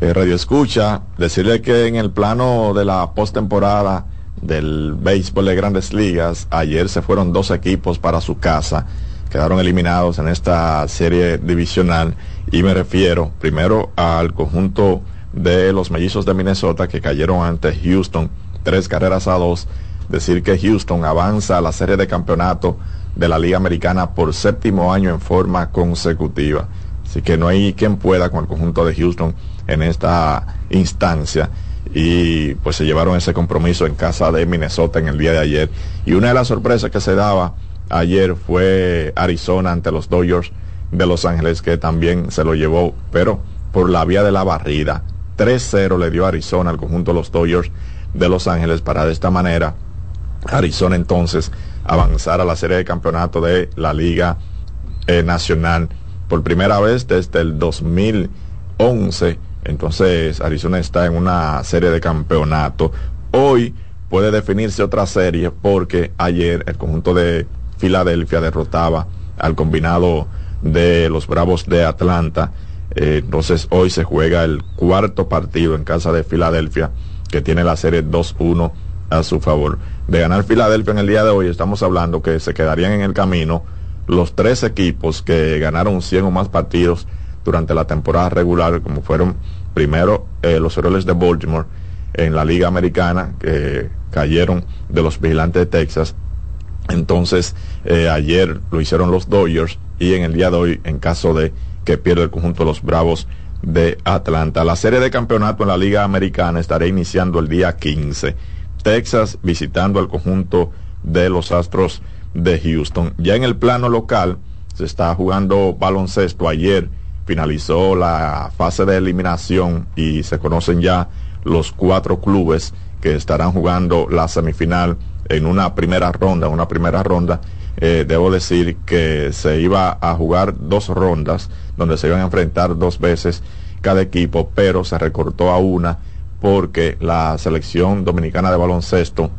eh, Radio Escucha. Decirle que en el plano de la postemporada del béisbol de grandes ligas, ayer se fueron dos equipos para su casa. quedaron eliminados en esta serie divisional y me refiero primero al conjunto de los mellizos de Minnesota que cayeron ante Houston tres carreras a dos. Decir que Houston avanza a la serie de campeonato de la Liga Americana por séptimo año en forma consecutiva. Así que no hay quien pueda con el conjunto de Houston en esta instancia. Y pues se llevaron ese compromiso en casa de Minnesota en el día de ayer. Y una de las sorpresas que se daba ayer fue Arizona ante los Dodgers de Los Ángeles, que también se lo llevó, pero por la vía de la barrida. 3-0 le dio Arizona al conjunto de los Dodgers de Los Ángeles para de esta manera Arizona entonces avanzar a la serie de campeonato de la Liga eh, Nacional por primera vez desde el 2011. Entonces Arizona está en una serie de campeonato. Hoy puede definirse otra serie porque ayer el conjunto de Filadelfia derrotaba al combinado de los Bravos de Atlanta. Eh, entonces hoy se juega el cuarto partido en casa de Filadelfia que tiene la serie 2-1 a su favor. De ganar Filadelfia en el día de hoy, estamos hablando que se quedarían en el camino los tres equipos que ganaron 100 o más partidos durante la temporada regular, como fueron primero eh, los Orioles de Baltimore en la Liga Americana, que cayeron de los Vigilantes de Texas. Entonces, eh, ayer lo hicieron los Dodgers y en el día de hoy, en caso de que pierda el conjunto de los Bravos de Atlanta. La serie de campeonato en la Liga Americana estará iniciando el día 15. Texas visitando al conjunto de los Astros de Houston. Ya en el plano local se está jugando baloncesto. Ayer finalizó la fase de eliminación y se conocen ya los cuatro clubes que estarán jugando la semifinal en una primera ronda. Una primera ronda, eh, debo decir que se iba a jugar dos rondas donde se iban a enfrentar dos veces cada equipo, pero se recortó a una porque la selección dominicana de baloncesto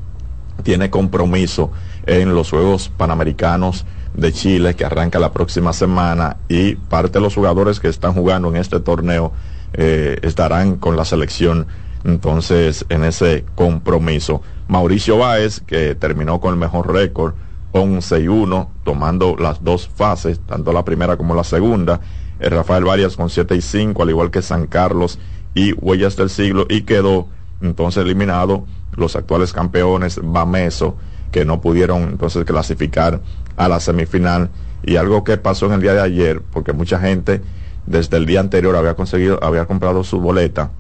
tiene compromiso en los Juegos Panamericanos de Chile que arranca la próxima semana y parte de los jugadores que están jugando en este torneo eh, estarán con la selección entonces en ese compromiso. Mauricio Báez, que terminó con el mejor récord, 11 y 1, tomando las dos fases, tanto la primera como la segunda. Eh, Rafael Varias con 7 y 5, al igual que San Carlos y Huellas del Siglo, y quedó entonces eliminado los actuales campeones Bameso, que no pudieron entonces clasificar a la semifinal. Y algo que pasó en el día de ayer, porque mucha gente desde el día anterior había conseguido, había comprado su boleta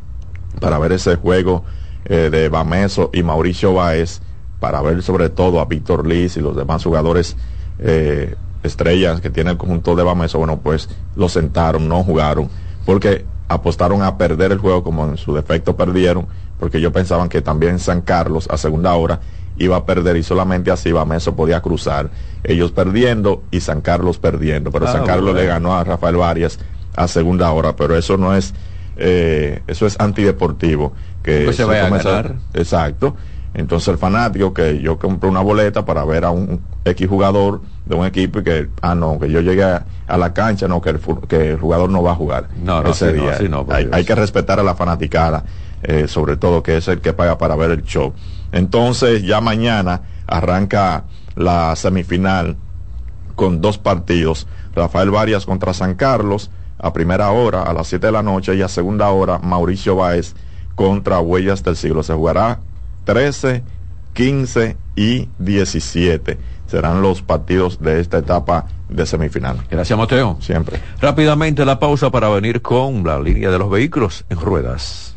para ver ese juego eh, de Bameso y Mauricio Báez, para ver sobre todo a Víctor Liz y los demás jugadores eh, estrellas que tiene el conjunto de Bameso, bueno, pues lo sentaron, no jugaron, porque apostaron a perder el juego como en su defecto perdieron, porque ellos pensaban que también San Carlos a segunda hora iba a perder y solamente así Bameso podía cruzar. Ellos perdiendo y San Carlos perdiendo, pero Ah, San Carlos bueno. le ganó a Rafael Varias a segunda hora, pero eso no es, eh, eso es antideportivo. Que Pues se vaya a ganar. Exacto. Entonces el fanático que yo compré una boleta para ver a un X jugador de un equipo y que, ah, no, que yo llegué a, a la cancha, no, que el, fu- que el jugador no va a jugar No, no, ese no, día. no, hay que respetar a la fanaticada, eh, sobre todo que es el que paga para ver el show. Entonces ya mañana arranca la semifinal con dos partidos. Rafael Varias contra San Carlos a primera hora a las 7 de la noche y a segunda hora Mauricio Báez contra Huellas del Siglo. Se jugará 13, 15 y 17. Serán los partidos de esta etapa de semifinal. Gracias, Mateo. Siempre. Rápidamente la pausa para venir con la línea de los vehículos en ruedas.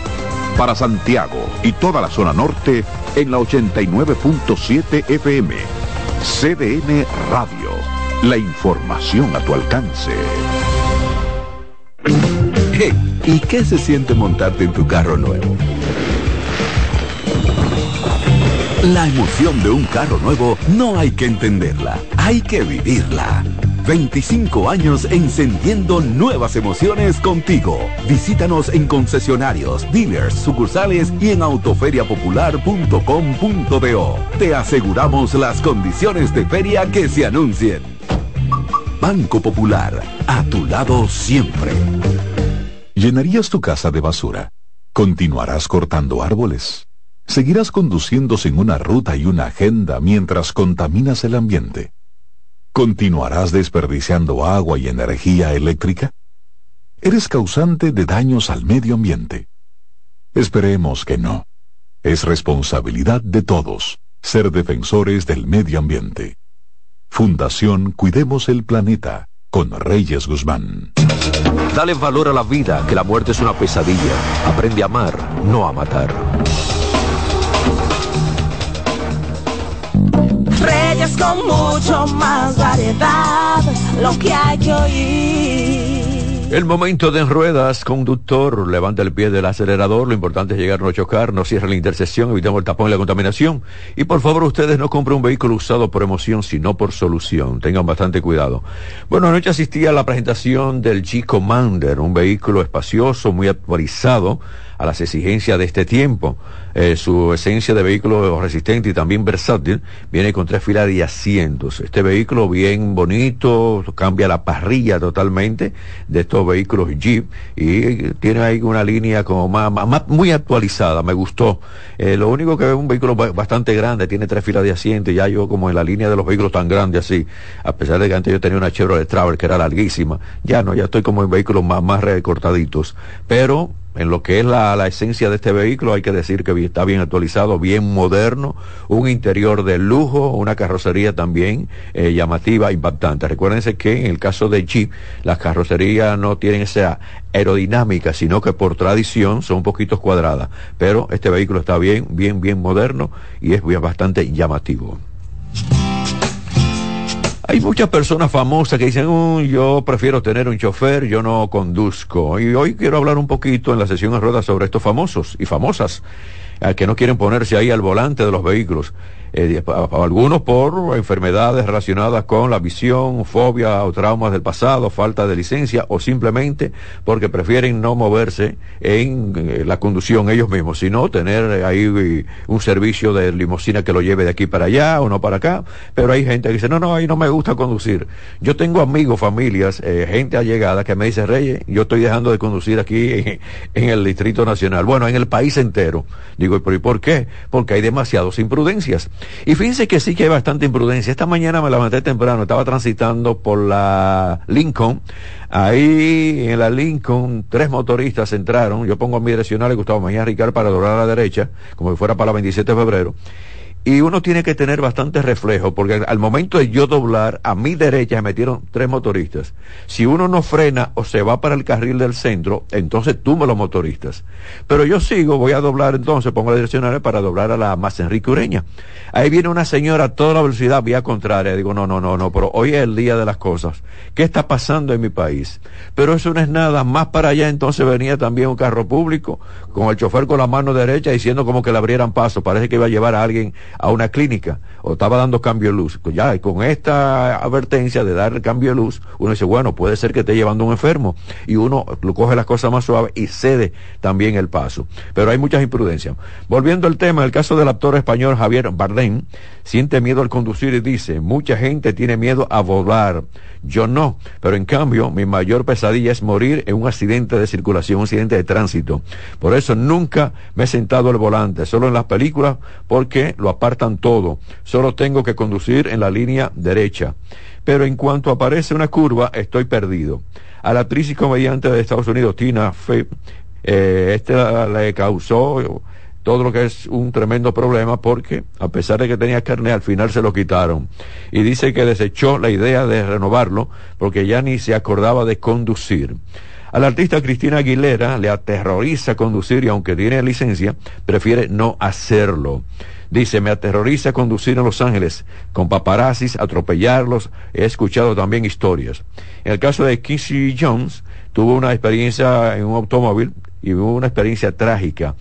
Para Santiago y toda la zona norte en la 89.7 FM. CDN Radio. La información a tu alcance. ¿y qué se siente montarte en tu carro nuevo? La emoción de un carro nuevo no hay que entenderla, hay que vivirla. 25 años encendiendo nuevas emociones contigo. Visítanos en concesionarios, dealers, sucursales y en autoferiapopular.com.do. Te aseguramos las condiciones de feria que se anuncien. Banco Popular, a tu lado siempre. ¿Llenarías tu casa de basura? ¿Continuarás cortando árboles? ¿Seguirás conduciendo sin una ruta y una agenda mientras contaminas el ambiente? ¿Continuarás desperdiciando agua y energía eléctrica? Eres causante de daños al medio ambiente. Esperemos que no. Es responsabilidad de todos ser defensores del medio ambiente. Fundación Cuidemos el Planeta con Reyes Guzmán. Dale valor a la vida, que la muerte es una pesadilla. Aprende a amar, no a matar. Reyes con mucho más variedad, lo que hay que oír. El momento de en ruedas, conductor, levanta el pie del acelerador, lo importante es llegar, no chocar, no cierre la intersección, evitemos el tapón y la contaminación. Y por favor, ustedes no compren un vehículo usado por emoción, sino por solución. Tengan bastante cuidado. Bueno, anoche asistí a la presentación del G-Commander, un vehículo espacioso, muy actualizado a las exigencias de este tiempo. Eh, su esencia de vehículo resistente y también versátil viene con tres filas de asientos. Este vehículo bien bonito, cambia la parrilla totalmente de estos vehículos Jeep y tiene ahí una línea como más, más- muy actualizada, me gustó. Eh, lo único que es un vehículo ba- bastante grande, tiene tres filas de asientos ya yo como en la línea de los vehículos tan grandes así, a pesar de que antes yo tenía una Chevrolet Travel que era larguísima, ya no, ya estoy como en vehículos más, más recortaditos, pero en lo que es la, la esencia de este vehículo, hay que decir que está bien actualizado, bien moderno, un interior de lujo, una carrocería también eh, llamativa, impactante. Recuérdense que en el caso de Jeep, las carrocerías no tienen esa aerodinámica, sino que por tradición son un poquito cuadradas. Pero este vehículo está bien, bien, bien moderno y es bastante llamativo. Hay muchas personas famosas que dicen, "Uh, yo prefiero tener un chofer, yo no conduzco. Y hoy quiero hablar un poquito en la sesión en ruedas sobre estos famosos y famosas eh, que no quieren ponerse ahí al volante de los vehículos. Eh, pa- algunos por enfermedades relacionadas con la visión, fobia o traumas del pasado, falta de licencia o simplemente porque prefieren no moverse en eh, la conducción ellos mismos, sino tener ahí eh, un servicio de limusina que lo lleve de aquí para allá o no para acá. Pero hay gente que dice, no, no, ahí no me gusta conducir. Yo tengo amigos, familias, eh, gente allegada que me dice, Reyes, yo estoy dejando de conducir aquí en, el Distrito Nacional. Bueno, en el país entero. Digo, ¿y por qué? Porque hay demasiadas imprudencias. Y fíjense que sí que hay bastante imprudencia. Esta mañana me levanté temprano, estaba transitando por la Lincoln. Ahí en la Lincoln, tres motoristas entraron. Yo pongo mi direccional, Gustavo Mañana Ricardo, para doblar a la derecha, como si fuera para la 27 de febrero. Y uno tiene que tener bastante reflejo, porque al momento de yo doblar, a mi derecha se metieron tres motoristas. Si uno no frena o se va para el carril del centro, entonces tumba los motoristas. Pero yo sigo, voy a doblar entonces, pongo la direccional para doblar a la más Enrique Ureña. Ahí viene una señora a toda la velocidad, vía contraria. Digo, no, no, no, no, pero hoy es el día de las cosas. ¿Qué está pasando en mi país? Pero eso no es nada. Más para allá entonces venía también un carro público, con el chofer con la mano derecha diciendo como que le abrieran paso. Parece que iba a llevar a alguien a una clínica o estaba dando cambio de luz. Pues Ya, y con esta advertencia de dar cambio de luz, uno dice, bueno, puede ser que esté llevando un enfermo y uno lo coge las cosas más suaves y cede también el paso. Pero hay muchas imprudencias. Volviendo al tema, el caso del actor español Javier Bardem, siente miedo al conducir y dice, mucha gente tiene miedo a volar. Yo no, pero en cambio mi mayor pesadilla es morir en un accidente de circulación, un accidente de tránsito. Por eso nunca me he sentado al volante, solo en las películas porque lo apartan todo. Solo tengo que conducir en la línea derecha. Pero en cuanto aparece una curva, estoy perdido. A la actriz y comediante de Estados Unidos, Tina Fey, eh, la- le causó todo lo que es un tremendo problema porque a pesar de que tenía carne al final se lo quitaron y dice que desechó la idea de renovarlo porque ya ni se acordaba de conducir. A la artista Cristina Aguilera le aterroriza conducir y aunque tiene licencia, prefiere no hacerlo. Dice, me aterroriza conducir en Los Ángeles con paparazzis, atropellarlos. He escuchado también historias. En el caso de Quincy Jones, tuvo una experiencia en un automóvil y hubo una experiencia trágica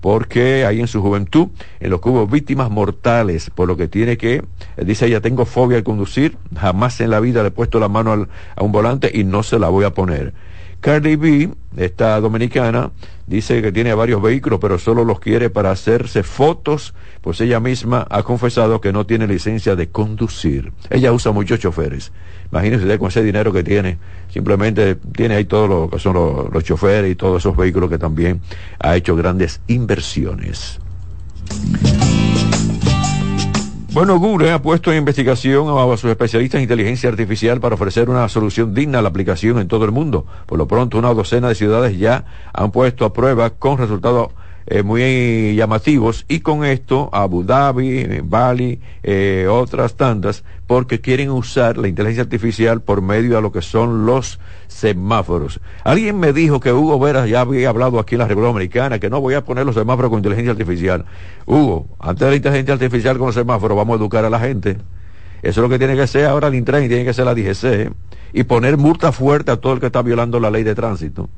porque ahí en su juventud, en lo que hubo víctimas mortales, por lo que tiene que, dice ella, tengo fobia al conducir, jamás en la vida le he puesto la mano a un volante y no se la voy a poner. Cardi B, esta dominicana, dice que tiene varios vehículos, pero solo los quiere para hacerse fotos, pues ella misma ha confesado que no tiene licencia de conducir. Ella usa muchos choferes. Imagínense con ese dinero que tiene, simplemente tiene ahí todo lo que son los, los choferes y todos esos vehículos que también ha hecho grandes inversiones. Bueno, Google ha puesto en investigación a sus especialistas en inteligencia artificial para ofrecer una solución digna a la aplicación en todo el mundo. Por lo pronto, una docena de ciudades ya han puesto a prueba con resultados eh, muy llamativos y con esto Abu Dhabi, Bali, eh, otras tantas, porque quieren usar la inteligencia artificial por medio de lo que son los semáforos. Alguien me dijo que Hugo Veras ya había hablado aquí en la República Americana que no voy a poner los semáforos con inteligencia artificial. Hugo, antes de la inteligencia artificial con los semáforos vamos a educar a la gente. Eso es lo que tiene que ser ahora el Intran y tiene que ser la DGC y poner multa fuerte a todo el que está violando la ley de tránsito.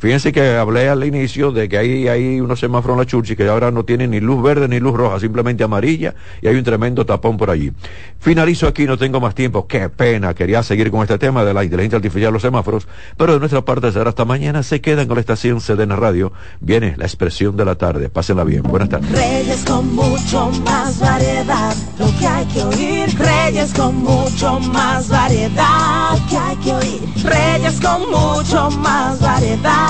Fíjense que hablé al inicio de que hay, hay unos semáforos en la Churchi que ahora no tienen ni luz verde ni luz roja, simplemente amarilla y hay un tremendo tapón por allí. Finalizo aquí, no tengo más tiempo. Qué pena, quería seguir con este tema de la inteligencia artificial, los semáforos, pero de nuestra parte será hasta mañana. Se quedan con la estación Sedena Radio. Viene la expresión de la tarde. Pásenla bien. Buenas tardes. Reyes con mucho más variedad, lo que hay que oír. Reyes con mucho más variedad, lo que hay que oír. Reyes con mucho más variedad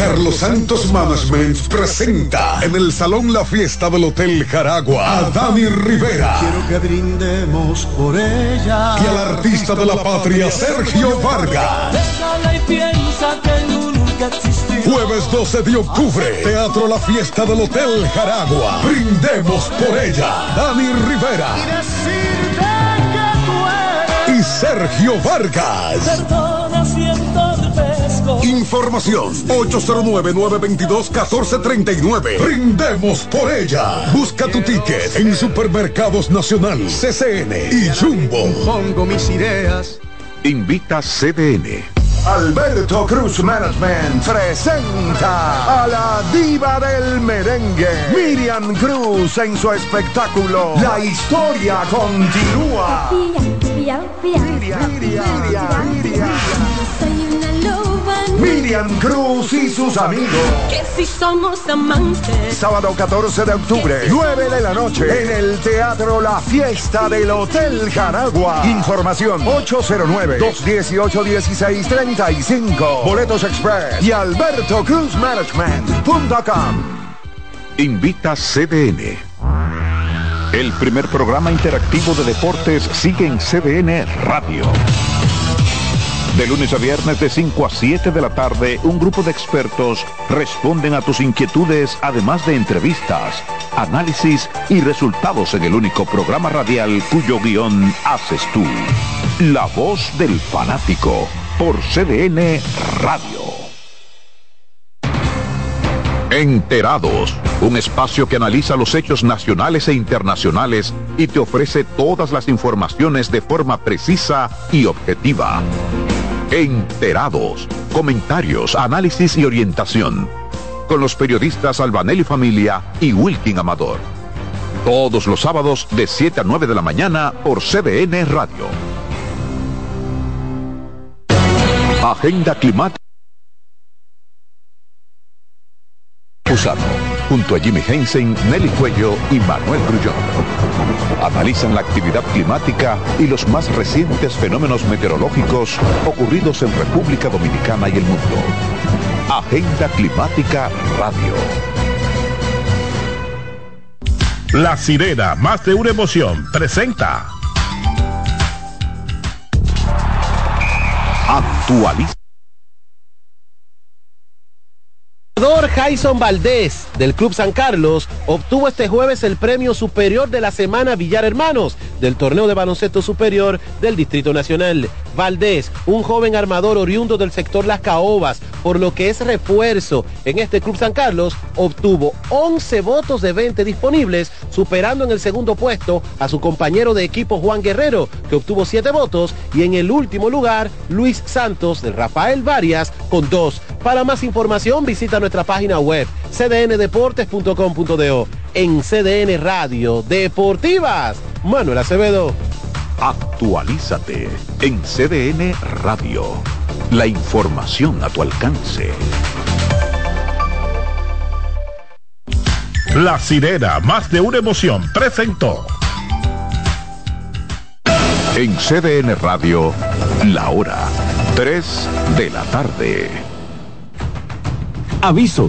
Carlos Santos Management presenta en el Salón La Fiesta del Hotel Jaragua a Dani Rivera Quiero que brindemos por ella. y al artista de la patria Sergio Vargas. Bésala y piensa que nunca existió. Jueves 12 de octubre, Teatro La Fiesta del Hotel Jaragua. Brindemos por ella. Dani Rivera y Sergio Vargas. Información 809-922-1439. Brindemos por ella. Busca tu ticket en Supermercados Nacional, CCN y Jumbo. Pongo mis ideas. Invita CDN. Alberto Cruz Management presenta a la diva del merengue, Miriam Cruz en su espectáculo La historia continúa. Miriam, Miriam, Miriam Cruz y sus amigos. Que si somos amantes. Sábado 14 de octubre, 9 de la noche, en el Teatro La Fiesta del Hotel Jaragua. Información 809-218-1635. Boletos Express y albertocruzmanagement.com. Invita CDN. El primer programa interactivo de deportes sigue en CDN Radio. De lunes a viernes de 5 a 7 de la tarde, un grupo de expertos responden a tus inquietudes, además de entrevistas, análisis y resultados en el único programa radial cuyo guion haces tú. La voz del fanático por CDN Radio. Enterados, un espacio que analiza los hechos nacionales e internacionales y te ofrece todas las informaciones de forma precisa y objetiva. Enterados, comentarios, análisis y orientación. Con los periodistas Albanelli Familia y Wilkin Amador. Todos los sábados de 7 a 9 de la mañana por CDN Radio. Agenda Climática. Usado, junto a Jimmy Hensen, Nelly Cuello y Manuel Grullón. Analizan la actividad climática y los más recientes fenómenos meteorológicos ocurridos en República Dominicana y el mundo. Agenda Climática Radio. La sirena, más de una emoción, presenta. Actualiza. Jason Valdés del Club San Carlos obtuvo este jueves el premio superior de la semana Villar Hermanos del torneo de baloncesto superior del Distrito Nacional. Valdés, un joven armador oriundo del sector Las Caobas, por lo que es refuerzo en este Club San Carlos, obtuvo 11 votos de 20 disponibles, superando en el segundo puesto a su compañero de equipo Juan Guerrero, que obtuvo 7 votos, y en el último lugar Luis Santos del Rafael Varias con 2. Para más información visita nuestra página web cdndeportes.com.do en CDN Radio Deportivas. Manuel Acevedo. Actualízate en CDN Radio. La información a tu alcance. La sirena, más de una emoción, presentó. En CDN Radio, la hora 3 de la tarde. Aviso,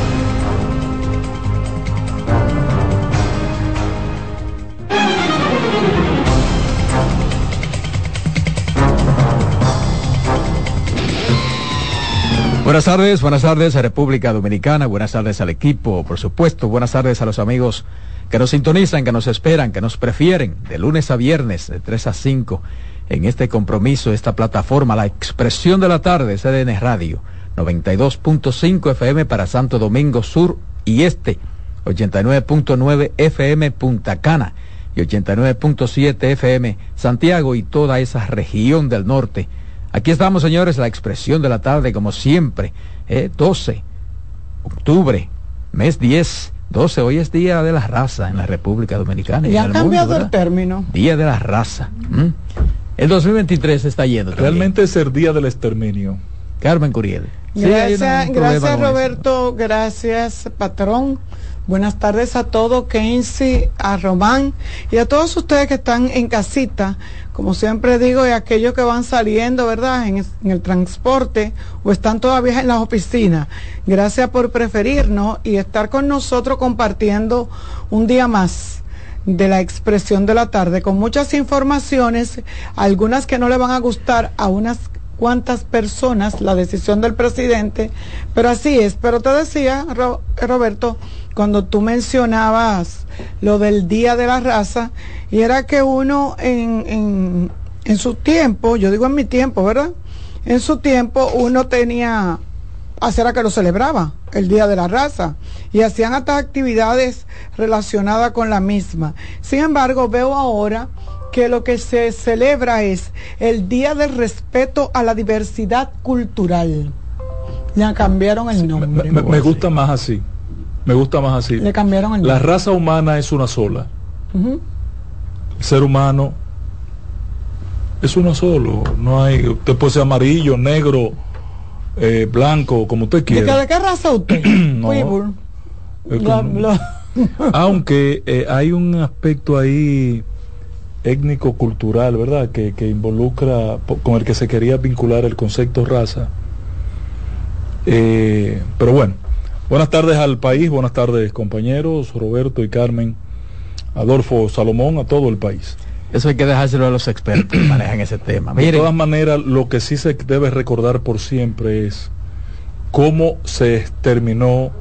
Buenas tardes, buenas tardes a República Dominicana, buenas tardes al equipo, por supuesto, buenas tardes a los amigos que nos sintonizan, que nos esperan, que nos prefieren de lunes a viernes, de 3 a 5, en este compromiso, esta plataforma, la expresión de la tarde, CDN Radio, 92.5 FM para Santo Domingo Sur y Este, 89.9 FM Punta Cana y 89.7 FM Santiago y toda esa región del norte Aquí estamos, señores, la expresión de la tarde, como siempre. Eh, 12, octubre, mes 10, 12. Hoy es Día de la Raza en la República Dominicana. Y, han cambiado el término. Día de la Raza. El 2023 está yendo. Realmente es el Día del Exterminio. Carmen Curiel. Gracias, gracias Roberto, gracias patrón. Buenas tardes a todos, Kenzie, a Román y a todos ustedes que están en casita como siempre digo, y aquellos que van saliendo, ¿verdad?, en, el transporte o están todavía en las oficinas. Gracias por preferirnos y estar con nosotros compartiendo un día más de la expresión de la tarde con muchas informaciones, algunas que no le van a gustar a unas cuantas personas la decisión del presidente, pero así es. Pero te decía, Roberto, cuando tú mencionabas lo del Día de la Raza, y era que uno en, en, en su tiempo, yo digo en mi tiempo, ¿verdad? En su tiempo uno tenía, hacer que lo celebraba, el Día de la Raza, y hacían hasta actividades relacionadas con la misma. Sin embargo, veo ahora que lo que se celebra es el Día del Respeto a la Diversidad Cultural. Le cambiaron el nombre. me gusta más así. Me gusta más así. Le cambiaron el La raza humana es una sola. El ser humano es uno solo. No hay. Usted puede ser amarillo, negro, eh, blanco, como usted quiera. ¿De qué, raza usted? (clears throat) no, (laughs) Aunque eh, hay un aspecto ahí étnico-cultural, ¿verdad? Que, que, involucra, con el que se quería vincular el concepto raza. Eh, pero bueno, Buenas tardes al país, buenas tardes compañeros, Roberto y Carmen, Adolfo Salomón, a todo el país. Eso hay que dejárselo a los expertos que manejan ese tema. De todas maneras, lo que sí se debe recordar por siempre es cómo se exterminó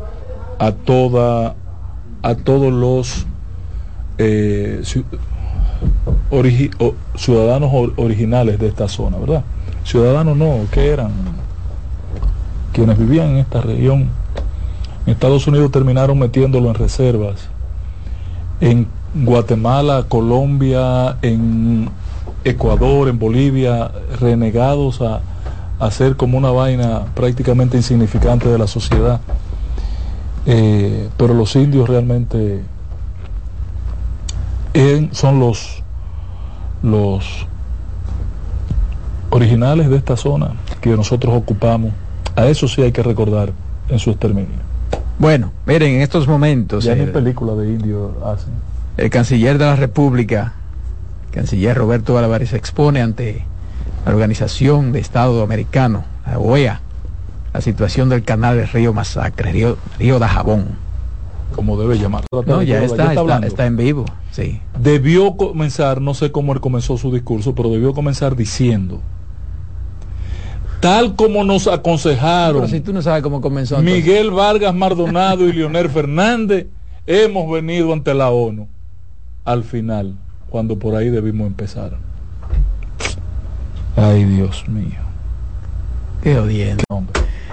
a toda a todos los eh, ciudadanos originales de esta zona, ¿verdad? Ciudadanos no, ¿qué eran? quienes vivían en esta región. Estados Unidos terminaron metiéndolo en reservas. En Guatemala, Colombia, en Ecuador, en Bolivia, renegados a, a ser como una vaina prácticamente insignificante de la sociedad. Eh, pero los indios realmente en- son los, los originales de esta zona que nosotros ocupamos. A eso sí hay que recordar en su exterminio. Bueno, miren, en estos momentos Ya ni el, película de indios hacen. el canciller de la República, canciller Roberto Álvarez, expone ante la Organización de Estado Americano, la OEA, la situación del canal del río Masacre, río, río de Jabón. Como debe llamar. No, ya está, está, está en vivo, sí. Debió comenzar, no sé cómo él comenzó su discurso, pero debió comenzar diciendo, tal como nos aconsejaron Pero si tú no sabes cómo comenzó. entonces. Miguel Vargas Mardonado y Leonel (laughs) Fernández, hemos venido ante la ONU al final, cuando por ahí debimos empezar. Ay, Dios mío. Qué odiante. Hombre.